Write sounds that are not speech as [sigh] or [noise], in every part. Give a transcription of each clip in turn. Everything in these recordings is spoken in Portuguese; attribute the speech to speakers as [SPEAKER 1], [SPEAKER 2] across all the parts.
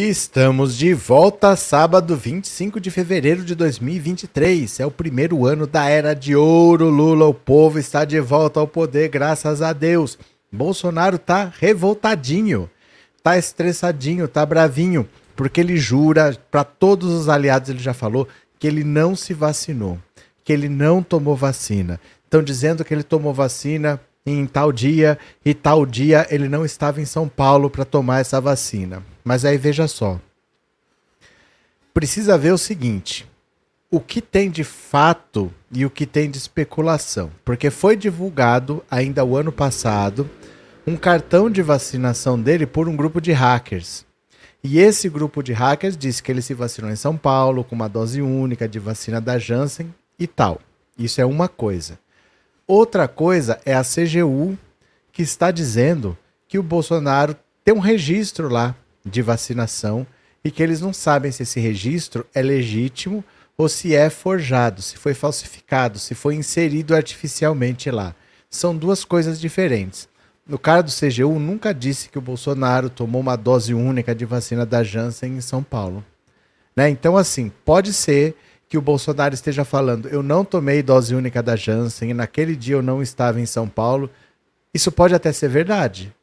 [SPEAKER 1] Estamos de volta sábado 25 de fevereiro de 2023. É o primeiro ano da era de ouro. Lula, o povo está de volta ao poder, graças a Deus. Bolsonaro tá revoltadinho, tá estressadinho, tá bravinho, porque ele jura para todos os aliados, ele já falou que ele não se vacinou, que ele não tomou vacina. Estão dizendo que ele tomou vacina em tal dia e tal dia ele não estava em São Paulo para tomar essa vacina. Mas aí veja só. Precisa ver o seguinte: o que tem de fato e o que tem de especulação. Porque foi divulgado ainda o ano passado um cartão de vacinação dele por um grupo de hackers. E esse grupo de hackers disse que ele se vacinou em São Paulo com uma dose única de vacina da Janssen e tal. Isso é uma coisa. Outra coisa é a CGU que está dizendo que o Bolsonaro tem um registro lá de vacinação e que eles não sabem se esse registro é legítimo ou se é forjado, se foi falsificado, se foi inserido artificialmente lá. São duas coisas diferentes. No cara do CGU, nunca disse que o Bolsonaro tomou uma dose única de vacina da Janssen em São Paulo. Né? Então, assim, pode ser que o Bolsonaro esteja falando: eu não tomei dose única da Janssen e naquele dia eu não estava em São Paulo. Isso pode até ser verdade.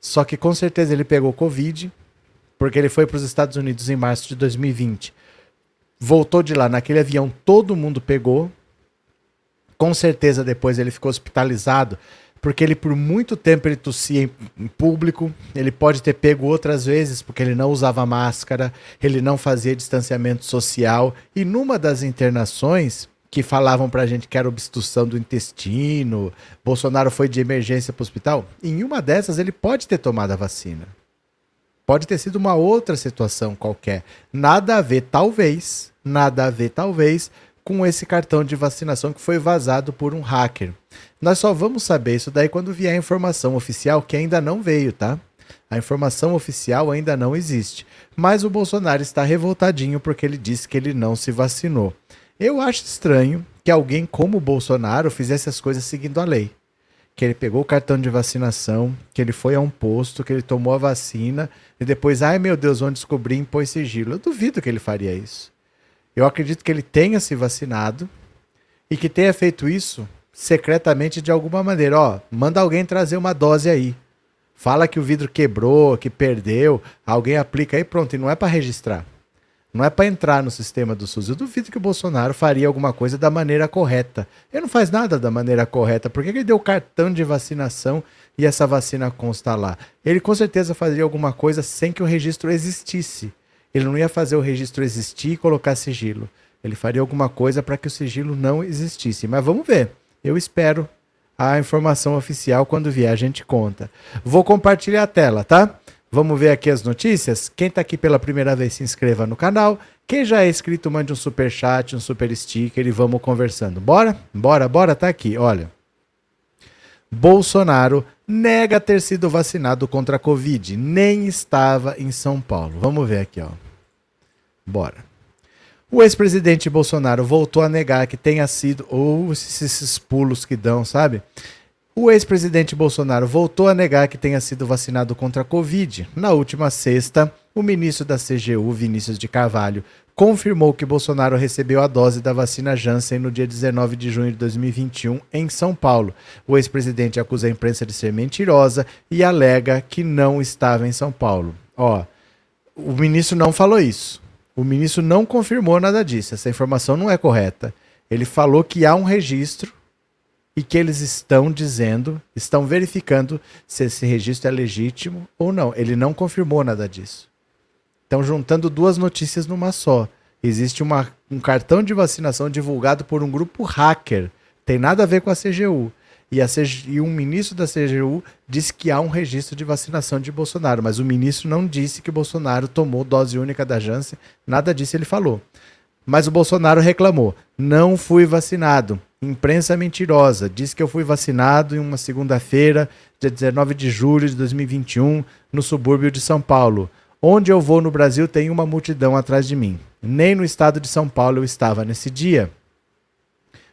[SPEAKER 1] Só que com certeza ele pegou Covid, porque ele foi para os Estados Unidos em março de 2020. Voltou de lá naquele avião, todo mundo pegou. Com certeza depois ele ficou hospitalizado, porque ele por muito tempo ele tossia em, público. Ele pode ter pego outras vezes porque ele não usava máscara, ele não fazia distanciamento social. E numa das internações que falavam pra gente que era obstrução do intestino, Bolsonaro foi de emergência para o hospital, em uma dessas ele pode ter tomado a vacina. Pode ter sido uma outra situação qualquer. Nada a ver, talvez, nada a ver, talvez, com esse cartão de vacinação que foi vazado por um hacker. Nós só vamos saber isso daí quando vier a informação oficial, que ainda não veio, tá? A informação oficial ainda não existe. Mas o Bolsonaro está revoltadinho porque ele disse que ele não se vacinou. Eu acho estranho que alguém como o Bolsonaro fizesse as coisas seguindo a lei que ele pegou o cartão de vacinação, que ele foi a um posto, que ele tomou a vacina e depois, ai meu Deus, vão descobrir e impôs sigilo. Eu duvido que ele faria isso. Eu acredito que ele tenha se vacinado e que tenha feito isso secretamente de alguma maneira. Ó, manda alguém trazer uma dose aí. Fala que o vidro quebrou, que perdeu, alguém aplica aí, pronto, e não é para registrar. Não é para entrar no sistema do SUS. Eu duvido que o Bolsonaro faria alguma coisa da maneira correta. Ele não faz nada da maneira correta. Por que ele deu cartão de vacinação e essa vacina consta lá? Ele com certeza faria alguma coisa sem que o registro existisse. Ele não ia fazer o registro existir e colocar sigilo. Ele faria alguma coisa para que o sigilo não existisse. Mas vamos ver. Eu espero a informação oficial. Quando vier, a gente conta. Vou compartilhar a tela, tá? Vamos ver aqui as notícias? Quem está aqui pela primeira vez, se inscreva no canal. Quem já é inscrito, mande um super chat, um super sticker e vamos conversando. Bora? Bora, bora, tá aqui, olha. Bolsonaro nega ter sido vacinado contra a Covid, nem estava em São Paulo. Vamos ver aqui, ó. Bora. O ex-presidente Bolsonaro voltou a negar que tenha sido, ou esses pulos que dão, sabe? O ex-presidente Bolsonaro voltou a negar que tenha sido vacinado contra a Covid. Na última sexta, o ministro da CGU, Vinícius de Carvalho, confirmou que Bolsonaro recebeu a dose da vacina Janssen no dia 19 de junho de 2021 em São Paulo. O ex-presidente acusa a imprensa de ser mentirosa e alega que não estava em São Paulo. Ó, o ministro não falou isso. O ministro não confirmou nada disso. Essa informação não é correta. Ele falou que há um registro e que eles estão dizendo, estão verificando se esse registro é legítimo ou não. Ele não confirmou nada disso. Estão juntando duas notícias numa só. Existe uma, um cartão de vacinação divulgado por um grupo hacker. Tem nada a ver com a CGU. E, a CG, e um ministro da CGU disse que há um registro de vacinação de Bolsonaro, mas o ministro não disse que Bolsonaro tomou dose única da Janssen, nada disso ele falou. Mas o Bolsonaro reclamou: não fui vacinado. Imprensa mentirosa. Diz que eu fui vacinado em uma segunda-feira, dia 19 de julho de 2021, no subúrbio de São Paulo. Onde eu vou no Brasil tem uma multidão atrás de mim. Nem no estado de São Paulo eu estava nesse dia.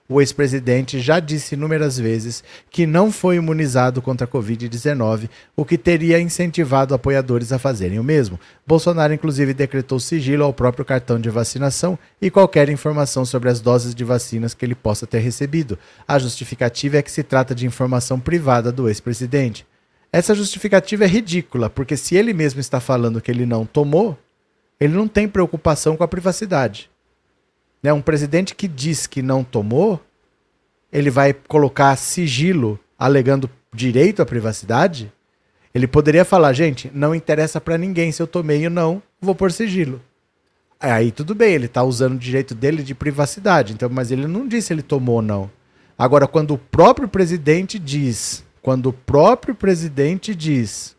[SPEAKER 1] O ex-presidente já disse inúmeras vezes que não foi imunizado contra a Covid-19, o que teria incentivado apoiadores a fazerem o mesmo. Bolsonaro, inclusive, decretou sigilo ao próprio cartão de vacinação e qualquer informação sobre as doses de vacinas que ele possa ter recebido. A justificativa é que se trata de informação privada do ex-presidente. Essa justificativa é ridícula, porque se ele mesmo está falando que ele não tomou, ele não tem preocupação com a privacidade. Né? Um presidente que diz que não tomou, ele vai colocar sigilo alegando direito à privacidade? Ele poderia falar, gente, não interessa para ninguém se eu tomei ou não, vou por sigilo. Aí tudo bem, ele está usando o direito dele de privacidade, então, mas ele não disse se ele tomou ou não. Agora, quando o próprio presidente diz, quando o próprio presidente diz,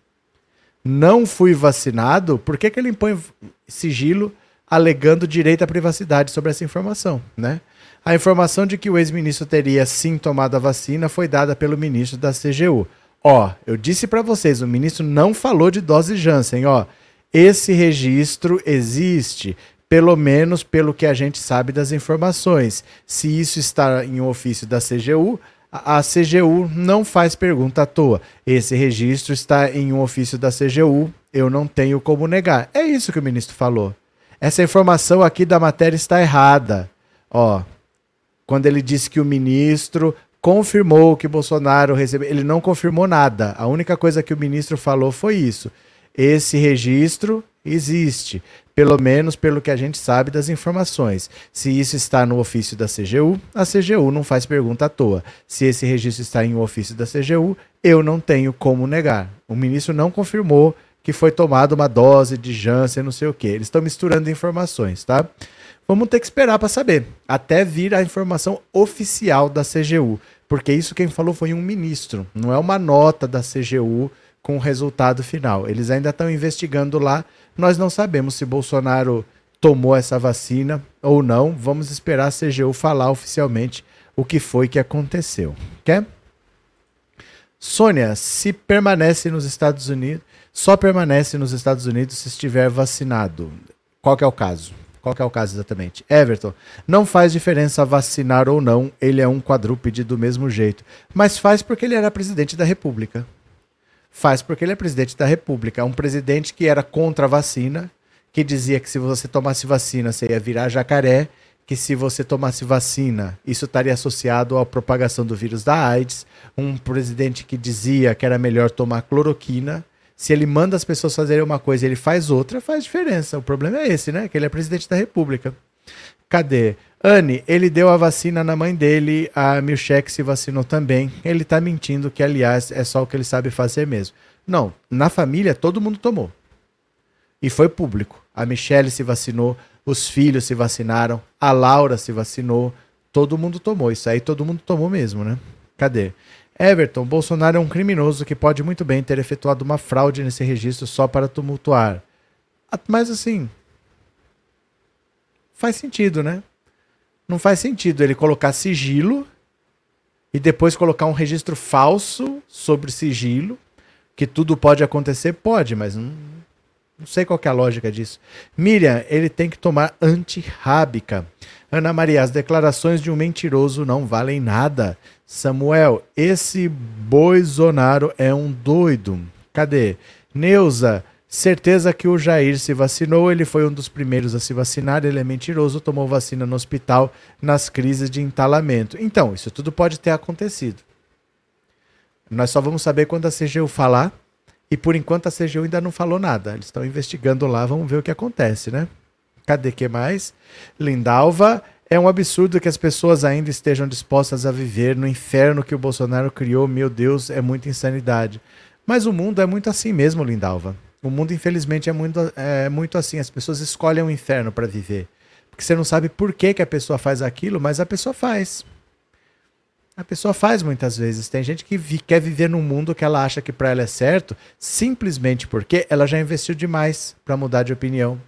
[SPEAKER 1] não fui vacinado, por que, que ele impõe sigilo alegando direito à privacidade sobre essa informação, né? A informação de que o ex-ministro teria sim tomado a vacina foi dada pelo ministro da CGU. Ó, eu disse para vocês, o ministro não falou de dose Janssen, ó. Esse registro existe, pelo menos pelo que a gente sabe das informações. Se isso está em um ofício da CGU, a CGU não faz pergunta à toa. Esse registro está em um ofício da CGU, eu não tenho como negar. É isso que o ministro falou. Essa informação aqui da matéria está errada. Ó, quando ele disse que o ministro confirmou que Bolsonaro recebeu, ele não confirmou nada. A única coisa que o ministro falou foi isso. Esse registro existe, pelo menos pelo que a gente sabe das informações. Se isso está no ofício da CGU, a CGU não faz pergunta à toa. Se esse registro está em um ofício da CGU, eu não tenho como negar. O ministro não confirmou que foi tomada uma dose de Janssen, não sei o que. Eles estão misturando informações, tá? Vamos ter que esperar para saber, até vir a informação oficial da CGU, porque isso quem falou foi um ministro, não é uma nota da CGU com o resultado final. Eles ainda estão investigando lá. Nós não sabemos se Bolsonaro tomou essa vacina ou não. Vamos esperar a CGU falar oficialmente o que foi que aconteceu. Quer? Sônia, se permanece nos Estados Unidos, só permanece nos Estados Unidos se estiver vacinado. Qual que é o caso? Qual que é o caso exatamente? Everton, não faz diferença vacinar ou não, ele é um quadrúpede do mesmo jeito. Mas faz porque ele era presidente da República. Faz porque ele é presidente da República. É um presidente que era contra a vacina, que dizia que se você tomasse vacina você ia virar jacaré, que se você tomasse vacina isso estaria associado à propagação do vírus da AIDS. Um presidente que dizia que era melhor tomar cloroquina se ele manda as pessoas fazerem uma coisa e ele faz outra, faz diferença. O problema é esse, né? Que ele é presidente da República. Cadê? Anne, ele deu a vacina na mãe dele, a Milchek se vacinou também. Ele tá mentindo que, aliás, é só o que ele sabe fazer mesmo. Não, na família todo mundo tomou. E foi público. A Michelle se vacinou, os filhos se vacinaram, a Laura se vacinou, todo mundo tomou. Isso aí todo mundo tomou mesmo, né? Cadê? Everton, Bolsonaro é um criminoso que pode muito bem ter efetuado uma fraude nesse registro só para tumultuar. Mas assim. Faz sentido, né? Não faz sentido ele colocar sigilo e depois colocar um registro falso sobre sigilo. Que tudo pode acontecer? Pode, mas não, não sei qual é a lógica disso. Miriam, ele tem que tomar antirrábica. Ana Maria, as declarações de um mentiroso não valem nada. Samuel, esse Bolsonaro é um doido. Cadê? Neuza, certeza que o Jair se vacinou, ele foi um dos primeiros a se vacinar, ele é mentiroso, tomou vacina no hospital nas crises de entalamento. Então, isso tudo pode ter acontecido. Nós só vamos saber quando a CGU falar, e por enquanto a CGU ainda não falou nada. Eles estão investigando lá, vamos ver o que acontece, né? Cadê que mais? Lindalva, é um absurdo que as pessoas ainda estejam dispostas a viver no inferno que o Bolsonaro criou. Meu Deus, é muita insanidade. Mas o mundo é muito assim mesmo, Lindalva. O mundo, infelizmente, é muito, é muito assim. As pessoas escolhem o inferno para viver. porque você não sabe por que, que a pessoa faz aquilo, mas a pessoa faz. A pessoa faz muitas vezes. Tem gente que vi, quer viver num mundo que ela acha que para ela é certo, simplesmente porque ela já investiu demais para mudar de opinião.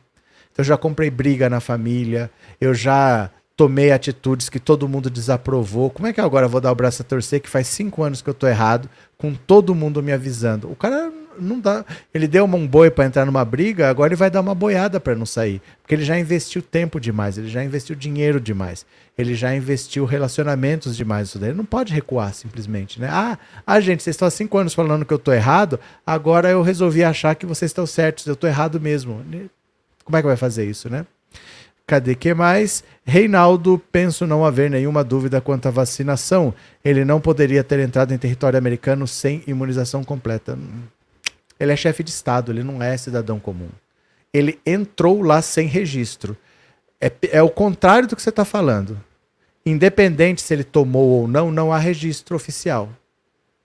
[SPEAKER 1] Então, eu já comprei briga na família, eu já tomei atitudes que todo mundo desaprovou. Como é que agora eu vou dar o braço a torcer que faz cinco anos que eu tô errado, com todo mundo me avisando? O cara não dá. Ele deu um boi para entrar numa briga, agora ele vai dar uma boiada para não sair. Porque ele já investiu tempo demais, ele já investiu dinheiro demais, ele já investiu relacionamentos demais. Isso daí. Ele não pode recuar simplesmente, né? Ah, ah, gente, vocês estão há cinco anos falando que eu tô errado, agora eu resolvi achar que vocês estão certos, eu tô errado mesmo. Como é que vai fazer isso, né? Cadê que mais? Reinaldo, penso não haver nenhuma dúvida quanto à vacinação. Ele não poderia ter entrado em território americano sem imunização completa. Ele é chefe de Estado, ele não é cidadão comum. Ele entrou lá sem registro. É, é o contrário do que você está falando. Independente se ele tomou ou não, não há registro oficial.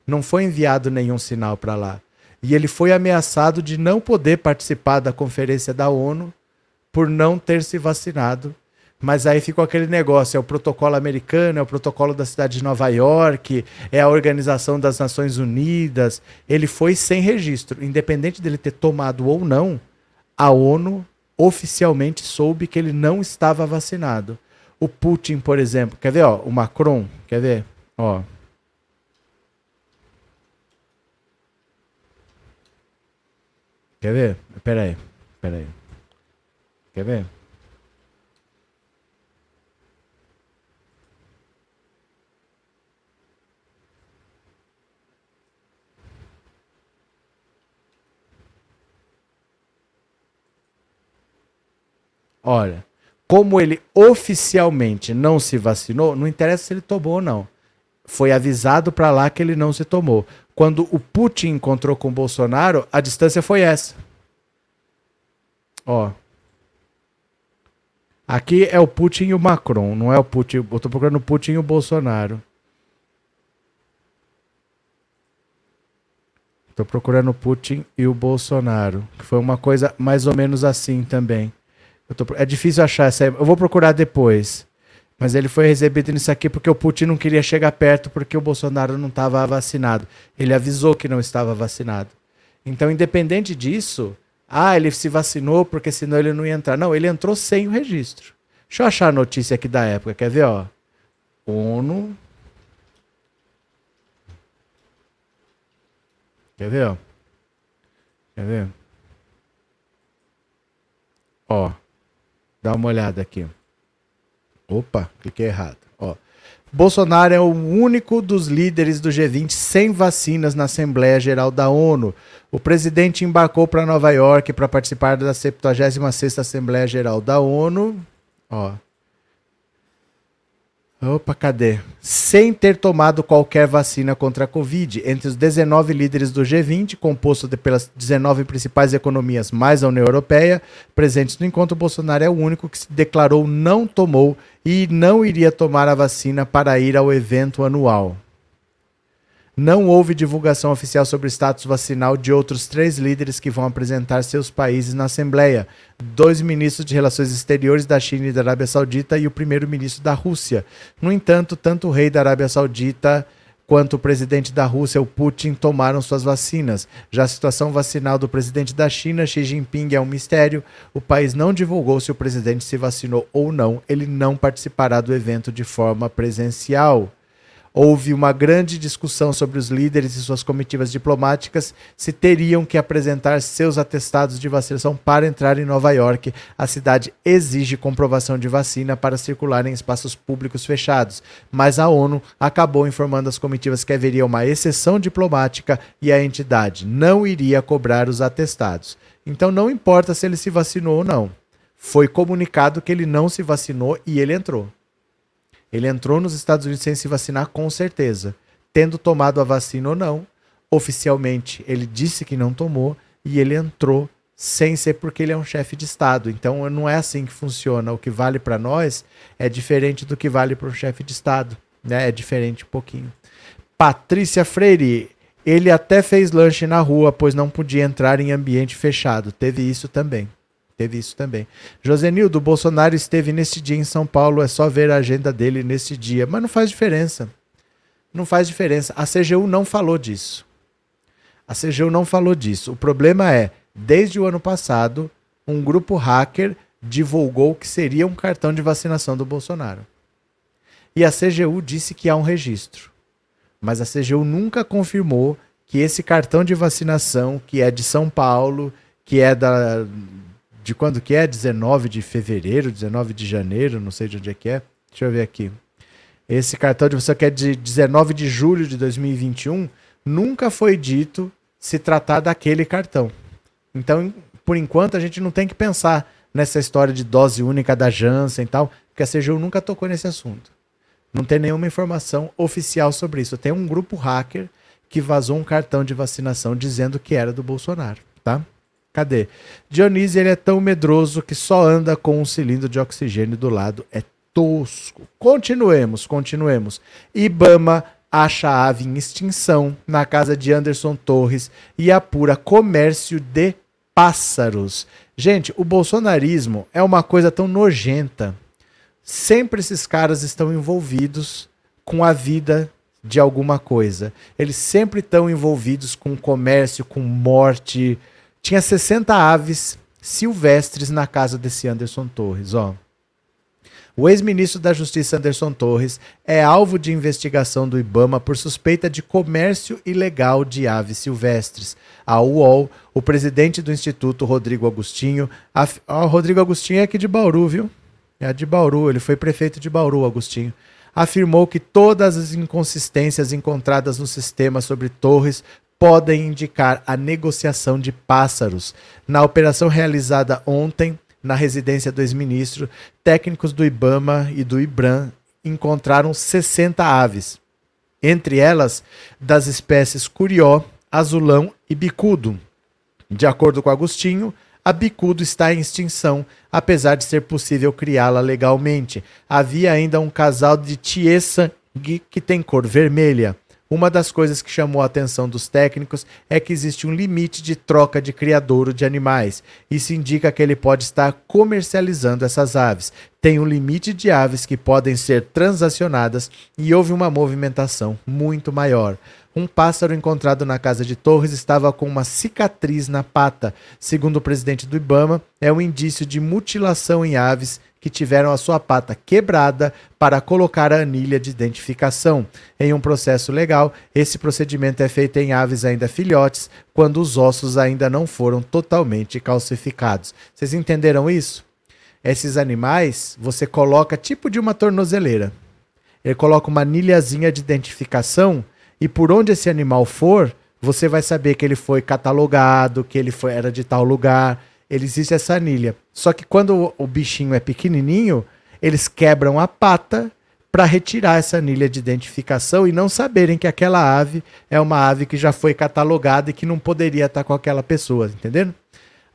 [SPEAKER 1] Não foi enviado nenhum sinal para lá. E ele foi ameaçado de não poder participar da conferência da ONU por não ter se vacinado mas aí ficou aquele negócio: é o protocolo americano, é o protocolo da cidade de Nova York, é a Organização das Nações Unidas. Ele foi sem registro. Independente dele ter tomado ou não, a ONU oficialmente soube que ele não estava vacinado. O Putin, por exemplo, quer ver, ó, o Macron, quer ver? Ó. Quer ver? Pera aí, pera aí. Quer ver? Olha, como ele oficialmente não se vacinou, não interessa se ele tomou ou não. Foi avisado para lá que ele não se tomou. Quando o Putin encontrou com o Bolsonaro, a distância foi essa. Ó. Aqui é o Putin e o Macron, não é o Putin. Eu tô procurando o Putin e o Bolsonaro. Tô procurando o Putin e o Bolsonaro, que foi uma coisa mais ou menos assim também. Tô, é difícil achar essa. Eu vou procurar depois. Mas ele foi recebido nisso aqui porque o Putin não queria chegar perto porque o Bolsonaro não estava vacinado. Ele avisou que não estava vacinado. Então, independente disso, ah, ele se vacinou porque senão ele não ia entrar. Não, ele entrou sem o registro. Deixa eu achar a notícia aqui da época. Quer ver, ó? ONU. Quer ver, ó? Quer ver? Ó. Dá uma olhada aqui. Opa, cliquei errado. Bolsonaro é o único dos líderes do G20 sem vacinas na Assembleia Geral da ONU. O presidente embarcou para Nova York para participar da 76ª Assembleia Geral da ONU. Ó. Opa, cadê? Sem ter tomado qualquer vacina contra a Covid. Entre os 19 líderes do G20, composto de, pelas 19 principais economias mais a União Europeia, presentes no encontro, Bolsonaro é o único que se declarou não tomou e não iria tomar a vacina para ir ao evento anual. Não houve divulgação oficial sobre o status vacinal de outros três líderes que vão apresentar seus países na Assembleia: dois ministros de Relações Exteriores da China e da Arábia Saudita e o primeiro-ministro da Rússia. No entanto, tanto o rei da Arábia Saudita quanto o presidente da Rússia, o Putin, tomaram suas vacinas. Já a situação vacinal do presidente da China, Xi Jinping, é um mistério. O país não divulgou se o presidente se vacinou ou não. Ele não participará do evento de forma presencial houve uma grande discussão sobre os líderes e suas comitivas diplomáticas se teriam que apresentar seus atestados de vacinação para entrar em Nova York. A cidade exige comprovação de vacina para circular em espaços públicos fechados, mas a ONU acabou informando as comitivas que haveria uma exceção diplomática e a entidade não iria cobrar os atestados. Então não importa se ele se vacinou ou não. Foi comunicado que ele não se vacinou e ele entrou. Ele entrou nos Estados Unidos sem se vacinar, com certeza. Tendo tomado a vacina ou não, oficialmente ele disse que não tomou e ele entrou sem ser porque ele é um chefe de Estado. Então não é assim que funciona. O que vale para nós é diferente do que vale para um chefe de Estado. Né? É diferente um pouquinho. Patrícia Freire, ele até fez lanche na rua, pois não podia entrar em ambiente fechado. Teve isso também. Teve isso também. Josenildo, Bolsonaro esteve nesse dia em São Paulo, é só ver a agenda dele nesse dia. Mas não faz diferença. Não faz diferença. A CGU não falou disso. A CGU não falou disso. O problema é, desde o ano passado, um grupo hacker divulgou que seria um cartão de vacinação do Bolsonaro. E a CGU disse que há um registro. Mas a CGU nunca confirmou que esse cartão de vacinação, que é de São Paulo, que é da, de quando que é? 19 de fevereiro, 19 de janeiro, não sei de onde é que é. Deixa eu ver aqui. Esse cartão de você que é de 19 de julho de 2021, nunca foi dito se tratar daquele cartão. Então, por enquanto, a gente não tem que pensar nessa história de dose única da Janssen e tal, porque a CGU nunca tocou nesse assunto. Não tem nenhuma informação oficial sobre isso. Tem um grupo hacker que vazou um cartão de vacinação dizendo que era do Bolsonaro, tá? Cadê? Dionísio ele é tão medroso que só anda com um cilindro de oxigênio do lado. É tosco. Continuemos, continuemos. Ibama acha a ave em extinção na casa de Anderson Torres e apura comércio de pássaros. Gente, o bolsonarismo é uma coisa tão nojenta. Sempre esses caras estão envolvidos com a vida de alguma coisa. Eles sempre estão envolvidos com comércio, com morte, tinha 60 aves silvestres na casa desse Anderson Torres, ó. O ex-ministro da Justiça Anderson Torres é alvo de investigação do Ibama por suspeita de comércio ilegal de aves silvestres. A UOL, o presidente do Instituto, Rodrigo Agostinho. A, ó, Rodrigo Agostinho é aqui de Bauru, viu? É de Bauru, ele foi prefeito de Bauru, Agostinho. Afirmou que todas as inconsistências encontradas no sistema sobre Torres podem indicar a negociação de pássaros. Na operação realizada ontem, na residência do ex-ministro, técnicos do IBAMA e do IBRAM encontraram 60 aves, entre elas das espécies curió, azulão e bicudo. De acordo com Agostinho, a bicudo está em extinção, apesar de ser possível criá-la legalmente. Havia ainda um casal de tiesa que tem cor vermelha. Uma das coisas que chamou a atenção dos técnicos é que existe um limite de troca de criadouro de animais. Isso indica que ele pode estar comercializando essas aves. Tem um limite de aves que podem ser transacionadas e houve uma movimentação muito maior. Um pássaro encontrado na casa de Torres estava com uma cicatriz na pata. Segundo o presidente do Ibama, é um indício de mutilação em aves que tiveram a sua pata quebrada para colocar a anilha de identificação. Em um processo legal, esse procedimento é feito em aves ainda filhotes, quando os ossos ainda não foram totalmente calcificados. Vocês entenderam isso? Esses animais, você coloca tipo de uma tornozeleira. Ele coloca uma anilhazinha de identificação e por onde esse animal for, você vai saber que ele foi catalogado, que ele foi, era de tal lugar ele existe essa anilha. Só que quando o, bichinho é pequenininho, eles quebram a pata para retirar essa anilha de identificação e não saberem que aquela ave é uma ave que já foi catalogada e que não poderia estar com aquela pessoa, entendendo?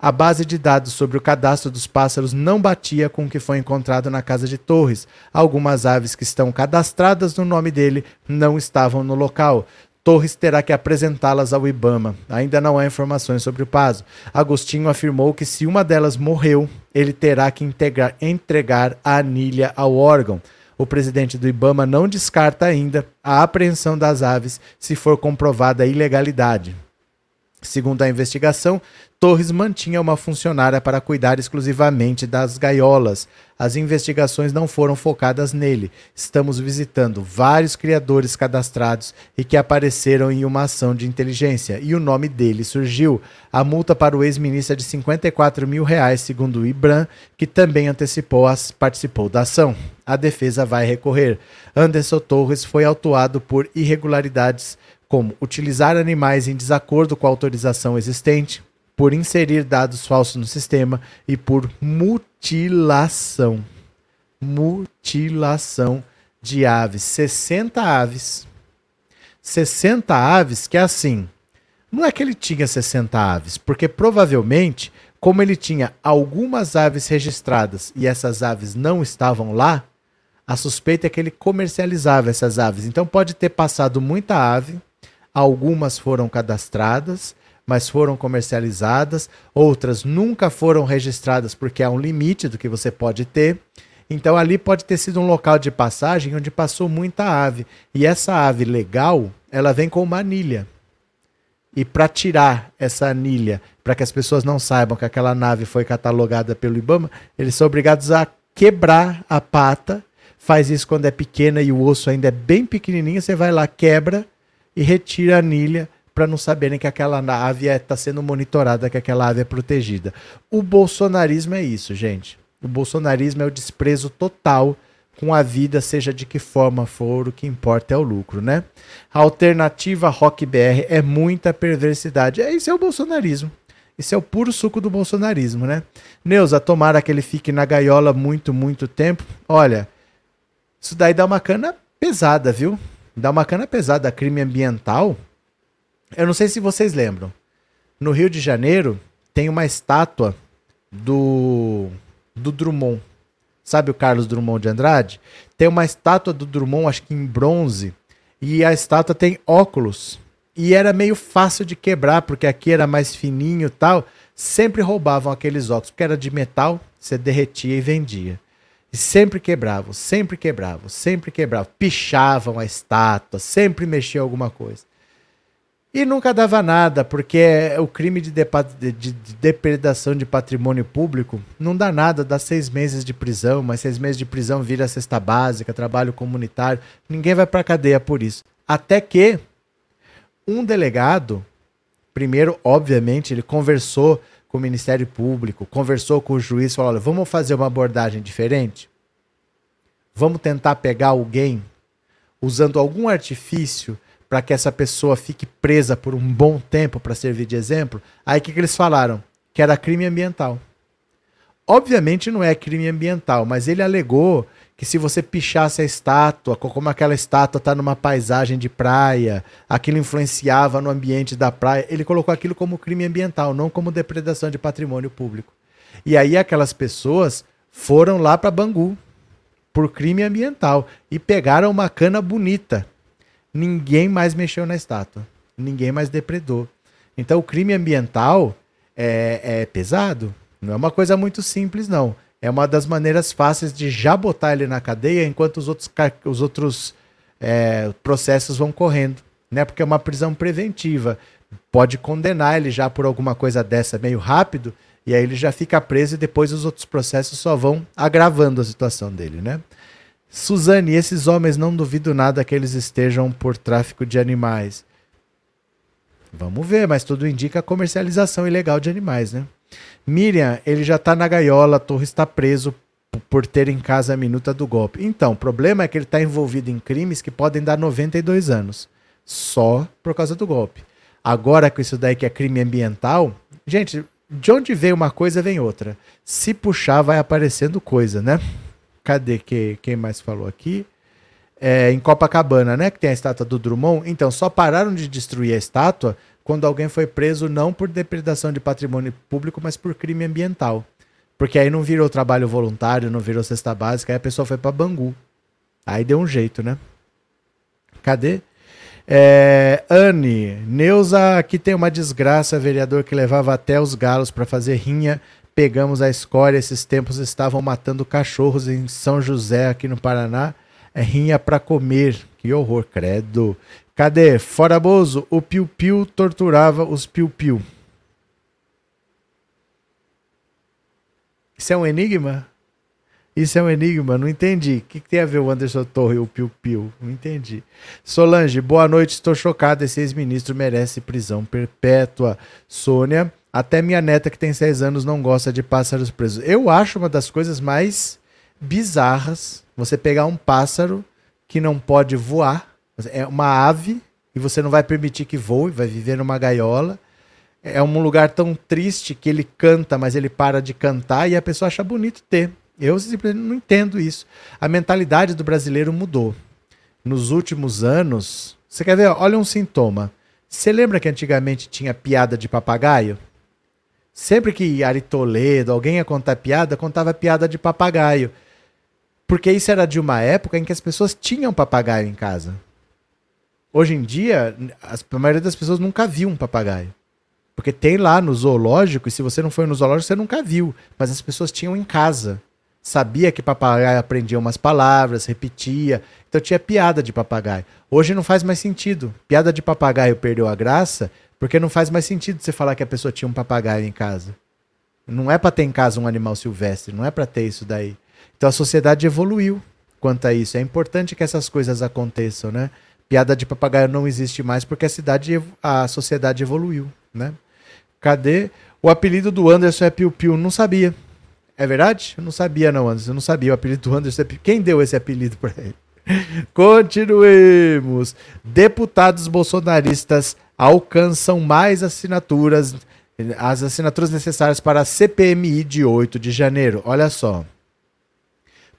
[SPEAKER 1] A base de dados sobre o cadastro dos pássaros não batia com o que foi encontrado na casa de Torres. Algumas aves que estão cadastradas no nome dele não estavam no local. Torres terá que apresentá-las ao Ibama. Ainda não há informações sobre o caso. Agostinho afirmou que se uma delas morreu, ele terá que integrar, entregar a anilha ao órgão. O presidente do Ibama não descarta ainda a apreensão das aves se for comprovada a ilegalidade. Segundo a investigação, Torres mantinha uma funcionária para cuidar exclusivamente das gaiolas. As investigações não foram focadas nele. Estamos visitando vários criadores cadastrados e que apareceram em uma ação de inteligência, e o nome dele surgiu. A multa para o ex-ministro é de 54 mil reais, segundo o IBRAM, que também antecipou as, participou da ação. A defesa vai recorrer. Anderson Torres foi autuado por irregularidades como utilizar animais em desacordo com a autorização existente, por inserir dados falsos no sistema e por mutilação. Mutilação de aves. 60 aves. 60 aves que é assim. Não é que ele tinha 60 aves, porque provavelmente, como ele tinha algumas aves registradas e essas aves não estavam lá, a suspeita é que ele comercializava essas aves. Então pode ter passado muita ave algumas foram cadastradas, mas foram comercializadas, outras nunca foram registradas porque há um limite do que você pode ter. Então ali pode ter sido um local de passagem onde passou muita ave. E essa ave legal, ela vem com uma anilha. E para tirar essa anilha, para que as pessoas não saibam que aquela nave foi catalogada pelo IBAMA, eles são obrigados a quebrar a pata. Faz isso quando é pequena e o osso ainda é bem pequenininho, você vai lá, quebra e retira a anilha para não saberem que aquela ave está é, sendo monitorada, que aquela ave é protegida. O bolsonarismo é isso, gente. O bolsonarismo é o desprezo total com a vida, seja de que forma for, o que importa é o lucro, né? A alternativa Rock BR é muita perversidade. É isso é o bolsonarismo. Isso é o puro suco do bolsonarismo, né? Neuza, tomara que ele fique na gaiola muito, muito tempo. Olha, isso daí dá uma cana pesada, viu? Dá uma cana pesada. Crime ambiental. Eu não sei se vocês lembram. No Rio de Janeiro tem uma estátua do do Drummond. Sabe o Carlos Drummond de Andrade? Tem uma estátua do Drummond, acho que em bronze, e a estátua tem óculos. E era meio fácil de quebrar, porque aqui era mais fininho e tal. Sempre roubavam aqueles óculos, porque era de metal, você derretia e vendia. E sempre quebravam, sempre quebravam, sempre quebravam. Pichavam a estátua, sempre mexiam alguma coisa. E nunca dava nada, porque o crime de, de, de, depredação de patrimônio público não dá nada, dá seis meses de prisão, mas seis meses de prisão vira cesta básica, trabalho comunitário. Ninguém vai para cadeia por isso. Até que um delegado, primeiro, obviamente, ele conversou com o Ministério Público, conversou com o juiz, falou: olha, vamos fazer uma abordagem diferente? Vamos tentar pegar alguém usando algum artifício para que essa pessoa fique presa por um bom tempo para servir de exemplo, aí o que, que eles falaram? Que era crime ambiental. Obviamente não é crime ambiental, mas ele alegou que se você pichasse a estátua, como aquela estátua está numa paisagem de praia, aquilo influenciava no ambiente da praia, ele colocou aquilo como crime ambiental, não como depredação de patrimônio público. E aí aquelas pessoas foram lá para Bangu por crime ambiental e pegaram uma cana bonita ninguém mais mexeu na estátua. Ninguém mais depredou. Então o crime ambiental é, é pesado. Não é uma coisa muito simples, não. É uma das maneiras fáceis de já botar ele na cadeia enquanto os outros, os outros é, processos vão correndo. Né? Porque é uma prisão preventiva. Pode condenar ele já por alguma coisa dessa meio rápido, e aí ele já fica preso e depois os outros processos só vão agravando a situação dele, né? Suzane, esses homens não duvido nada que eles estejam por tráfico de animais. Vamos ver, mas tudo indica comercialização ilegal de animais, né? Miriam, ele já tá na gaiola, a Torre está preso por ter em casa a minuta do golpe. Então, o problema é que ele está envolvido em crimes que podem dar 92 anos. Só por causa do golpe. Agora, com isso daí que é crime ambiental, gente, de onde vem uma coisa, vem outra. Se puxar, vai aparecendo coisa, né? Cadê que, quem mais falou aqui? É, em Copacabana, né? Que tem a estátua do Drummond. Então, só pararam de destruir a estátua quando alguém foi preso não por depredação de patrimônio público, mas por crime ambiental. Porque aí não virou trabalho voluntário, não virou cesta básica, aí a pessoa foi para Bangu. Aí deu um jeito, né? Cadê? É, Anne, Neuza, aqui tem uma desgraça, vereador que levava até os galos para fazer rinha pegamos a escória. Esses tempos estavam matando cachorros em São José, aqui no Paraná. É rinha para comer. Que horror, credo. Cadê? Fora Bozo, o Piu Piu torturava os Piu Piu. Isso é um enigma? Isso é um enigma? Não entendi. O que, que tem a ver o Anderson Torre e o Piu Piu? Não entendi. Solange, boa noite. Estou chocada. Esse ex-ministro merece prisão perpétua. Sônia, até minha neta, que tem seis anos, não gosta de pássaros presos. Eu acho uma das coisas mais bizarras você pegar um pássaro que não pode voar, é uma ave, e você não vai permitir que voe, vai viver numa gaiola. É um lugar tão triste que ele canta, mas ele para de cantar e a pessoa acha bonito ter. Eu simplesmente não entendo isso. A mentalidade do brasileiro mudou. Nos últimos anos, você quer ver? Olha um sintoma. Você lembra que antigamente tinha piada de papagaio? Sempre que Ari Toledo, alguém ia contar piada, contava piada de papagaio. Porque isso era de uma época em que as pessoas tinham papagaio em casa. Hoje em dia, a maioria das pessoas nunca viu um papagaio. Porque tem lá no zoológico, e se você não foi no zoológico, você nunca viu. Mas as pessoas tinham em casa. Sabia que papagaio aprendia umas palavras, repetia. Então tinha piada de papagaio. Hoje não faz mais sentido. Piada de papagaio perdeu a graça, porque não faz mais sentido você falar que a pessoa tinha um papagaio em casa. Não é para ter em casa um animal silvestre, não é para ter isso daí. Então a sociedade evoluiu quanto a isso. É importante que essas coisas aconteçam, né? Piada de papagaio não existe mais porque a cidade, a sociedade evoluiu, né? Cadê? O apelido do Anderson é Piu Piu, não sabia. É verdade? Eu não sabia não, Anderson, eu não sabia o apelido do Anderson. É Piu. Quem deu esse apelido para ele? [laughs] Continuemos. Deputados bolsonaristas alcançam mais assinaturas, as assinaturas necessárias para a CPMI de 8 de janeiro. Olha só.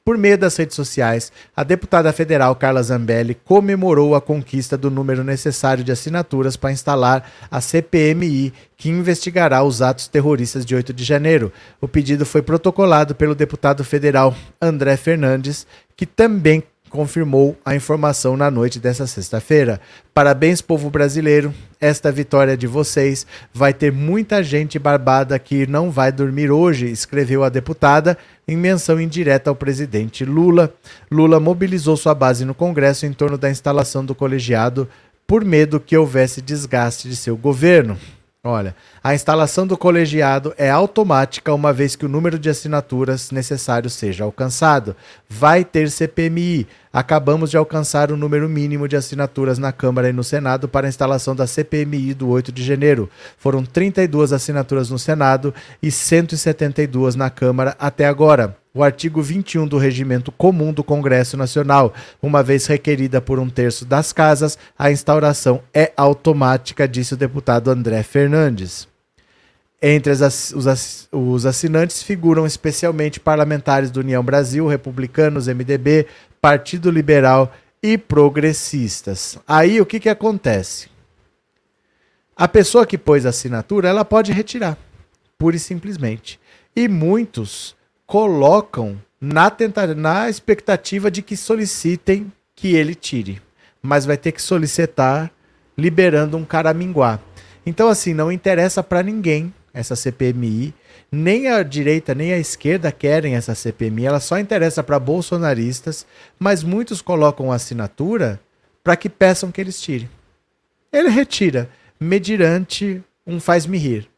[SPEAKER 1] Por meio das redes sociais, a deputada federal Carla Zambelli comemorou a conquista do número necessário de assinaturas para instalar a CPMI, que investigará os atos terroristas de 8 de janeiro. O pedido foi protocolado pelo deputado federal André Fernandes, que também confirmou a informação na noite dessa sexta-feira. Parabéns, povo brasileiro. Esta vitória de vocês vai ter muita gente barbada que não vai dormir hoje, escreveu a deputada em menção indireta ao presidente Lula. Lula mobilizou sua base no Congresso em torno da instalação do colegiado por medo que houvesse desgaste de seu governo. Olha, a instalação do colegiado é automática uma vez que o número de assinaturas necessário seja alcançado. Vai ter CPMI. Acabamos de alcançar o número mínimo de assinaturas na Câmara e no Senado para a instalação da CPMI do 8 de janeiro. Foram 32 assinaturas no Senado e 172 na Câmara até agora o artigo 21 do Regimento Comum do Congresso Nacional. Uma vez requerida por um terço das casas, a instauração é automática, disse o deputado André Fernandes. Entre as, os, os assinantes figuram especialmente parlamentares do União Brasil, republicanos, MDB, Partido Liberal e progressistas. Aí o que, que acontece? A pessoa que pôs a assinatura, ela pode retirar, pura e simplesmente. E muitos colocam na, tenta na expectativa de que solicitem que ele tire. Mas vai ter que solicitar liberando um caraminguá. Então, assim, não interessa para ninguém essa CPMI. Nem a direita nem a esquerda querem essa CPMI. Ela só interessa para bolsonaristas. Mas muitos colocam assinatura para que peçam que eles tirem. Ele retira, mediante um faz-me rir.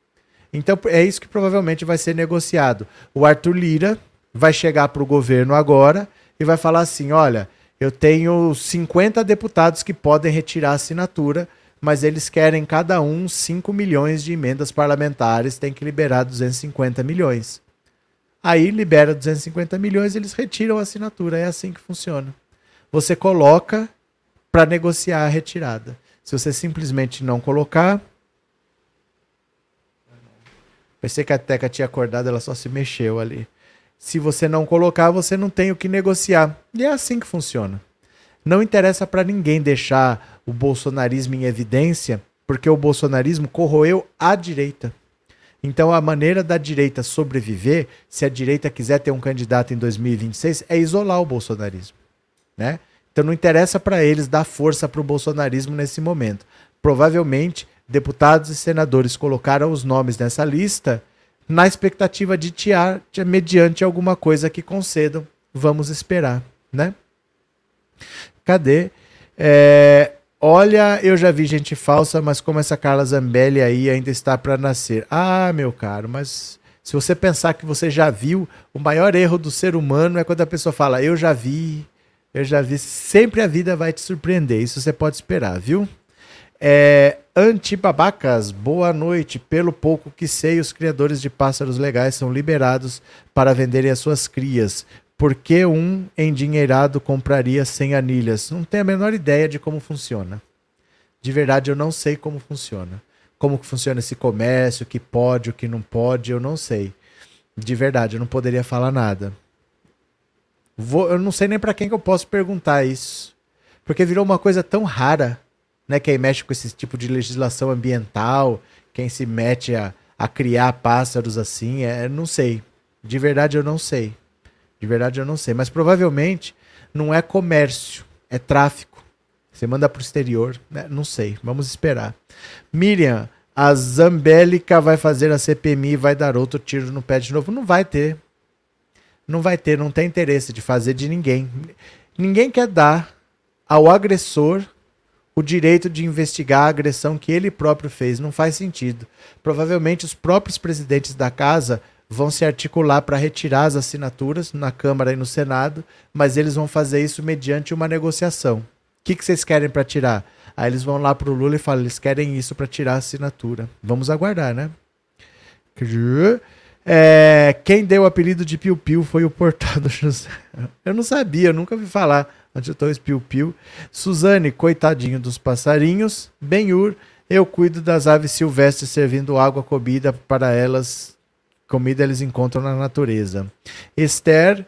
[SPEAKER 1] Então é isso que provavelmente vai ser negociado. O Arthur Lira vai chegar para o governo agora e vai falar assim: olha, eu tenho 50 deputados que podem retirar a assinatura, mas eles querem cada um 5 milhões de emendas parlamentares, tem que liberar 250 milhões. Aí libera 250 milhões, eles retiram a assinatura. É assim que funciona. Você coloca para negociar a retirada. Se você simplesmente não colocar, Pensei que a Teca tinha acordado, ela só se mexeu ali. Se você não colocar, você não tem o que negociar. E é assim que funciona. Não interessa para ninguém deixar o bolsonarismo em evidência, porque o bolsonarismo corroeu a direita. Então a maneira da direita sobreviver, se a direita quiser ter um candidato em 2026, é isolar o bolsonarismo, né? Então não interessa para eles dar força para o bolsonarismo nesse momento. Provavelmente deputados e senadores colocaram os nomes nessa lista na expectativa de tiar mediante alguma coisa que concedam. Vamos esperar, né? Cadê? É, olha, eu já vi gente falsa, mas como essa Carla Zambelli aí ainda está para nascer. Ah, meu caro, mas se você pensar que você já viu, o maior erro do ser humano é quando a pessoa fala, eu já vi, eu já vi. Sempre a vida vai te surpreender. Isso você pode esperar, viu? É, Antibabacas, boa noite. Pelo pouco que sei, os criadores de pássaros legais são liberados para venderem as suas crias. Por que um endinheirado compraria sem anilhas? Não tenho a menor ideia de como funciona. De verdade, eu não sei como funciona. Como funciona esse comércio, o que pode, o que não pode, eu não sei. De verdade, eu não poderia falar nada. Vou, eu não sei nem para quem que eu posso perguntar isso. Porque virou uma coisa tão rara né, quem mexe com esse tipo de legislação ambiental, quem se mete a, a criar pássaros assim, é, não sei. De verdade eu não sei. De verdade eu não sei. Mas provavelmente não é comércio, é tráfico. Você manda para o exterior, né? não sei. Vamos esperar. Miriam, a Zambélica vai fazer a CPMI e vai dar outro tiro no pé de novo. Não vai ter. Não vai ter, não tem interesse de fazer de ninguém. Ninguém quer dar ao agressor o direito de investigar a agressão que ele próprio fez. Não faz sentido. Provavelmente os próprios presidentes da casa vão se articular para retirar as assinaturas na Câmara e no Senado, mas eles vão fazer isso mediante uma negociação. O que, que vocês querem para tirar? Aí eles vão lá para o Lula e falam: eles querem isso para tirar a assinatura. Vamos aguardar, né? É, quem deu o apelido de Piu Piu foi o portado José. Eu não sabia, eu nunca ouvi falar esse Piu Piu. Suzane, coitadinho dos passarinhos. Benhur, eu cuido das aves silvestres servindo água, comida para elas. Comida eles encontram na natureza. Esther,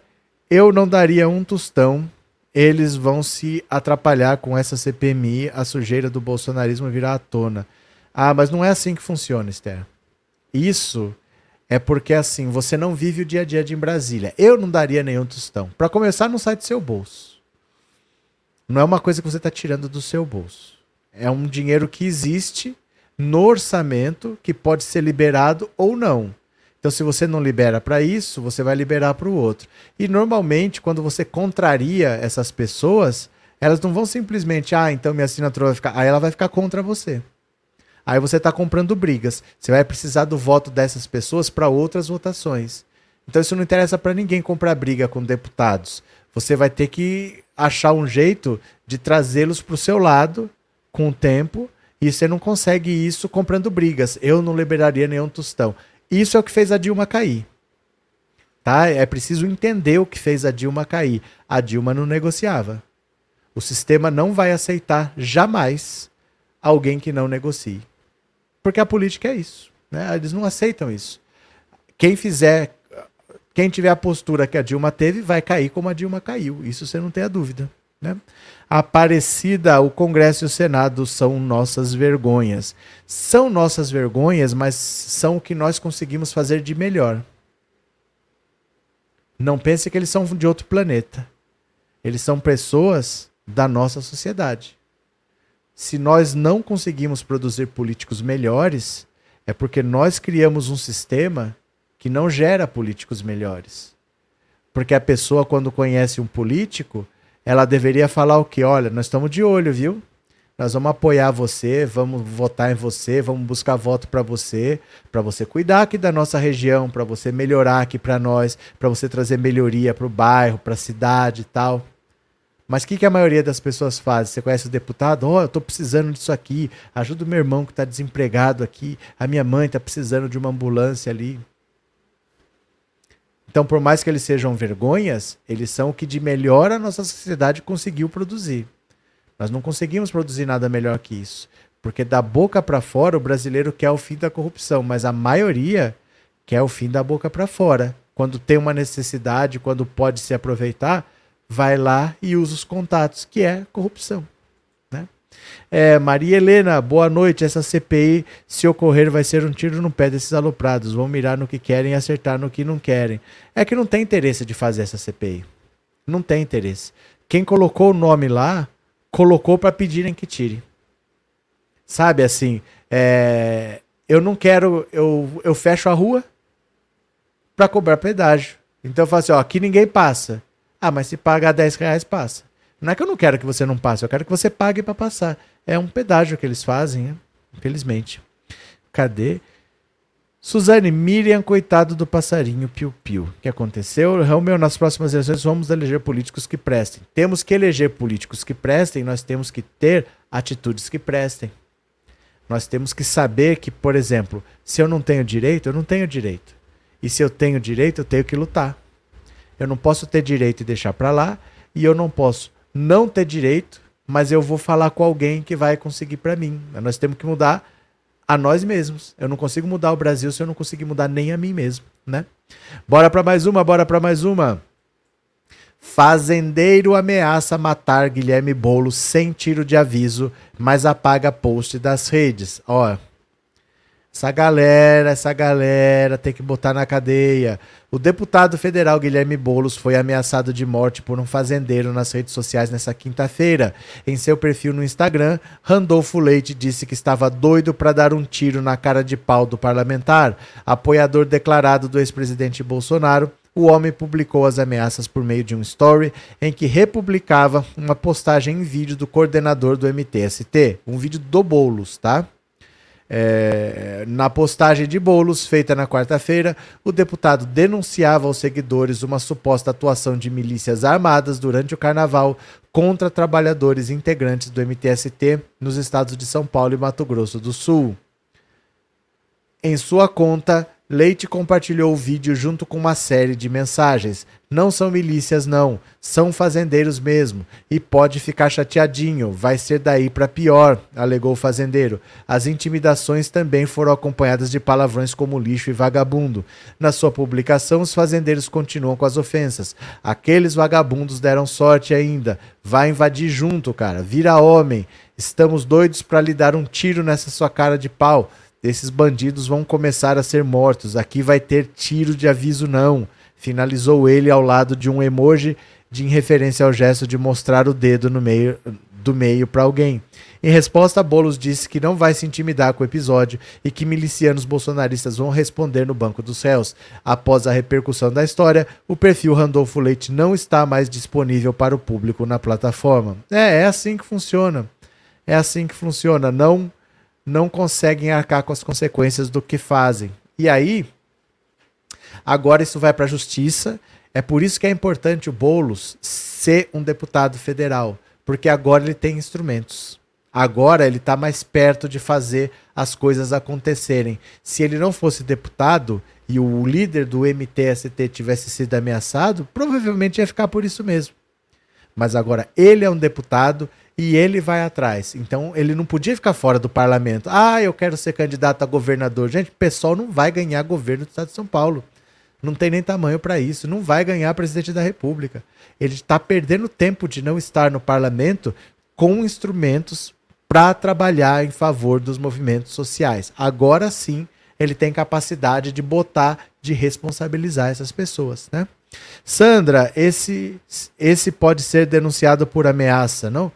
[SPEAKER 1] eu não daria um tostão. Eles vão se atrapalhar com essa CPMI, a sujeira do bolsonarismo virá à tona. Ah, mas não é assim que funciona, Esther. Isso é porque assim, você não vive o dia a dia de em Brasília. Eu não daria nenhum tostão. Para começar, não sai do seu bolso. Não é uma coisa que você está tirando do seu bolso. É um dinheiro que existe no orçamento que pode ser liberado ou não. Então, se você não libera para isso, você vai liberar para o outro. E normalmente, quando você contraria essas pessoas, elas não vão simplesmente, ah, então minha assinatura vai ficar. Aí ela vai ficar contra você. Aí você está comprando brigas. Você vai precisar do voto dessas pessoas para outras votações. Então isso não interessa para ninguém comprar briga com deputados. Você vai ter que achar um jeito de trazê-los para o seu lado com o tempo. E você não consegue isso comprando brigas. Eu não liberaria nenhum tostão. Isso é o que fez a Dilma cair. Tá? É preciso entender o que fez a Dilma cair. A Dilma não negociava. O sistema não vai aceitar jamais alguém que não negocie. Porque a política é isso. Né? Eles não aceitam isso. Quem fizer, quem tiver a postura que a Dilma teve, vai cair como a Dilma caiu. Isso você não tem a dúvida. Né? Aparecida, o Congresso e o Senado são nossas vergonhas. São nossas vergonhas, mas são o que nós conseguimos fazer de melhor. Não pense que eles são de outro planeta. Eles são pessoas da nossa sociedade se nós não conseguimos produzir políticos melhores, é porque nós criamos um sistema que não gera políticos melhores. Porque a pessoa, quando conhece um político, ela deveria falar o que? Olha, nós estamos de olho, viu? Nós vamos apoiar você, vamos votar em você, vamos buscar voto para você, para você cuidar aqui da nossa região, para você melhorar aqui para nós, para você trazer melhoria para o bairro, para a cidade e tal. Mas o que, que a maioria das pessoas faz? Você conhece o deputado? Oh, eu estou precisando disso aqui. Ajuda o meu irmão que está desempregado aqui. A minha mãe está precisando de uma ambulância ali. Então, por mais que eles sejam vergonhas, eles são o que de melhor a nossa sociedade conseguiu produzir. Nós não conseguimos produzir nada melhor que isso. Porque da boca para fora, o brasileiro quer o fim da corrupção, mas a maioria quer o fim da boca para fora. Quando tem uma necessidade, quando pode se aproveitar, vai lá e usa os contatos, que é corrupção. É, Maria Helena, boa noite. Essa CPI, se ocorrer, vai ser um tiro no pé desses aloprados. Vão mirar no que querem e acertar no que não querem. É que não tem interesse de fazer essa CPI. Não tem interesse. Quem colocou o nome lá, colocou para pedirem que tire. Sabe assim, é, eu não quero, eu, eu fecho a rua para cobrar pedágio. Então eu falo assim, ó, aqui ninguém passa. Ah, mas se pagar 10 reais, passa. Não é que eu não quero que você não passe, eu quero que você pague para passar. É um pedágio que eles fazem, né? infelizmente. Cadê? Suzane Miriam, coitado do passarinho piu-piu. O que aconteceu? Romeu, nas próximas eleições vamos eleger políticos que prestem. Temos que eleger políticos que prestem, nós temos que ter atitudes que prestem. Nós temos que saber que, por exemplo, se eu não tenho direito, eu não tenho direito. E se eu tenho direito, eu tenho que lutar. Eu não posso ter direito e deixar para lá, e eu não posso não ter direito, mas eu vou falar com alguém que vai conseguir para mim. Nós temos que mudar a nós mesmos. Eu não consigo mudar o Brasil se eu não conseguir mudar nem a mim mesmo, né? Bora para mais uma, bora para mais uma. Fazendeiro ameaça matar Guilherme Boulos sem tiro de aviso, mas apaga post das redes. Ó, Essa galera, essa galera tem que botar na cadeia. O deputado federal Guilherme Bolos foi ameaçado de morte por um fazendeiro nas redes sociais nessa quinta-feira. Em seu perfil no Instagram, Randolfo Leite disse que estava doido para dar um tiro na cara de pau do parlamentar. Apoiador declarado do ex-presidente Bolsonaro, o homem publicou as ameaças por meio de um story em que republicava uma postagem em vídeo do coordenador do MTST, um vídeo do Bolos, tá? É, na postagem de bolos feita na quarta-feira, o deputado denunciava aos seguidores uma suposta atuação de milícias armadas durante o carnaval contra trabalhadores integrantes do MTST nos estados de São Paulo e Mato Grosso do Sul. Em sua conta, Leite compartilhou o vídeo junto com uma série de mensagens. Não são milícias, não. São fazendeiros mesmo. E pode ficar chateadinho. Vai ser daí para pior, alegou o fazendeiro. As intimidações também foram acompanhadas de palavrões como lixo e vagabundo. Na sua publicação, os fazendeiros continuam com as ofensas. Aqueles vagabundos deram sorte ainda. Vai invadir junto, cara. Vira homem. Estamos doidos para lhe dar um tiro nessa sua cara de pau. Esses bandidos vão começar a ser mortos. Aqui vai ter tiro de aviso não. Finalizou ele ao lado de um emoji de em referência ao gesto de mostrar o dedo no meio do meio para alguém. Em resposta, Bolos disse que não vai se intimidar com o episódio e que milicianos bolsonaristas vão responder no banco dos réus. Após a repercussão da história, o perfil Randolfo Leite não está mais disponível para o público na plataforma. É, é assim que funciona. É assim que funciona. Não não conseguem arcar com as consequências do que fazem. E aí, agora isso vai para a justiça. É por isso que é importante o Boulos ser um deputado federal, porque agora ele tem instrumentos. Agora ele está mais perto de fazer as coisas acontecerem. Se ele não fosse deputado e o líder do MTST tivesse sido ameaçado, provavelmente ia ficar por isso mesmo. Mas agora ele é um deputado, e ele vai atrás. Então ele não podia ficar fora do parlamento. Ah, eu quero ser candidato a governador. Gente, o pessoal não vai ganhar governo do estado de São Paulo. Não tem nem tamanho para isso. Não vai ganhar presidente da República. Ele está perdendo tempo de não estar no parlamento com instrumentos para trabalhar em favor dos movimentos sociais. Agora sim, ele tem capacidade de botar, de responsabilizar essas pessoas, né? Sandra, esse esse pode ser denunciado por ameaça, não?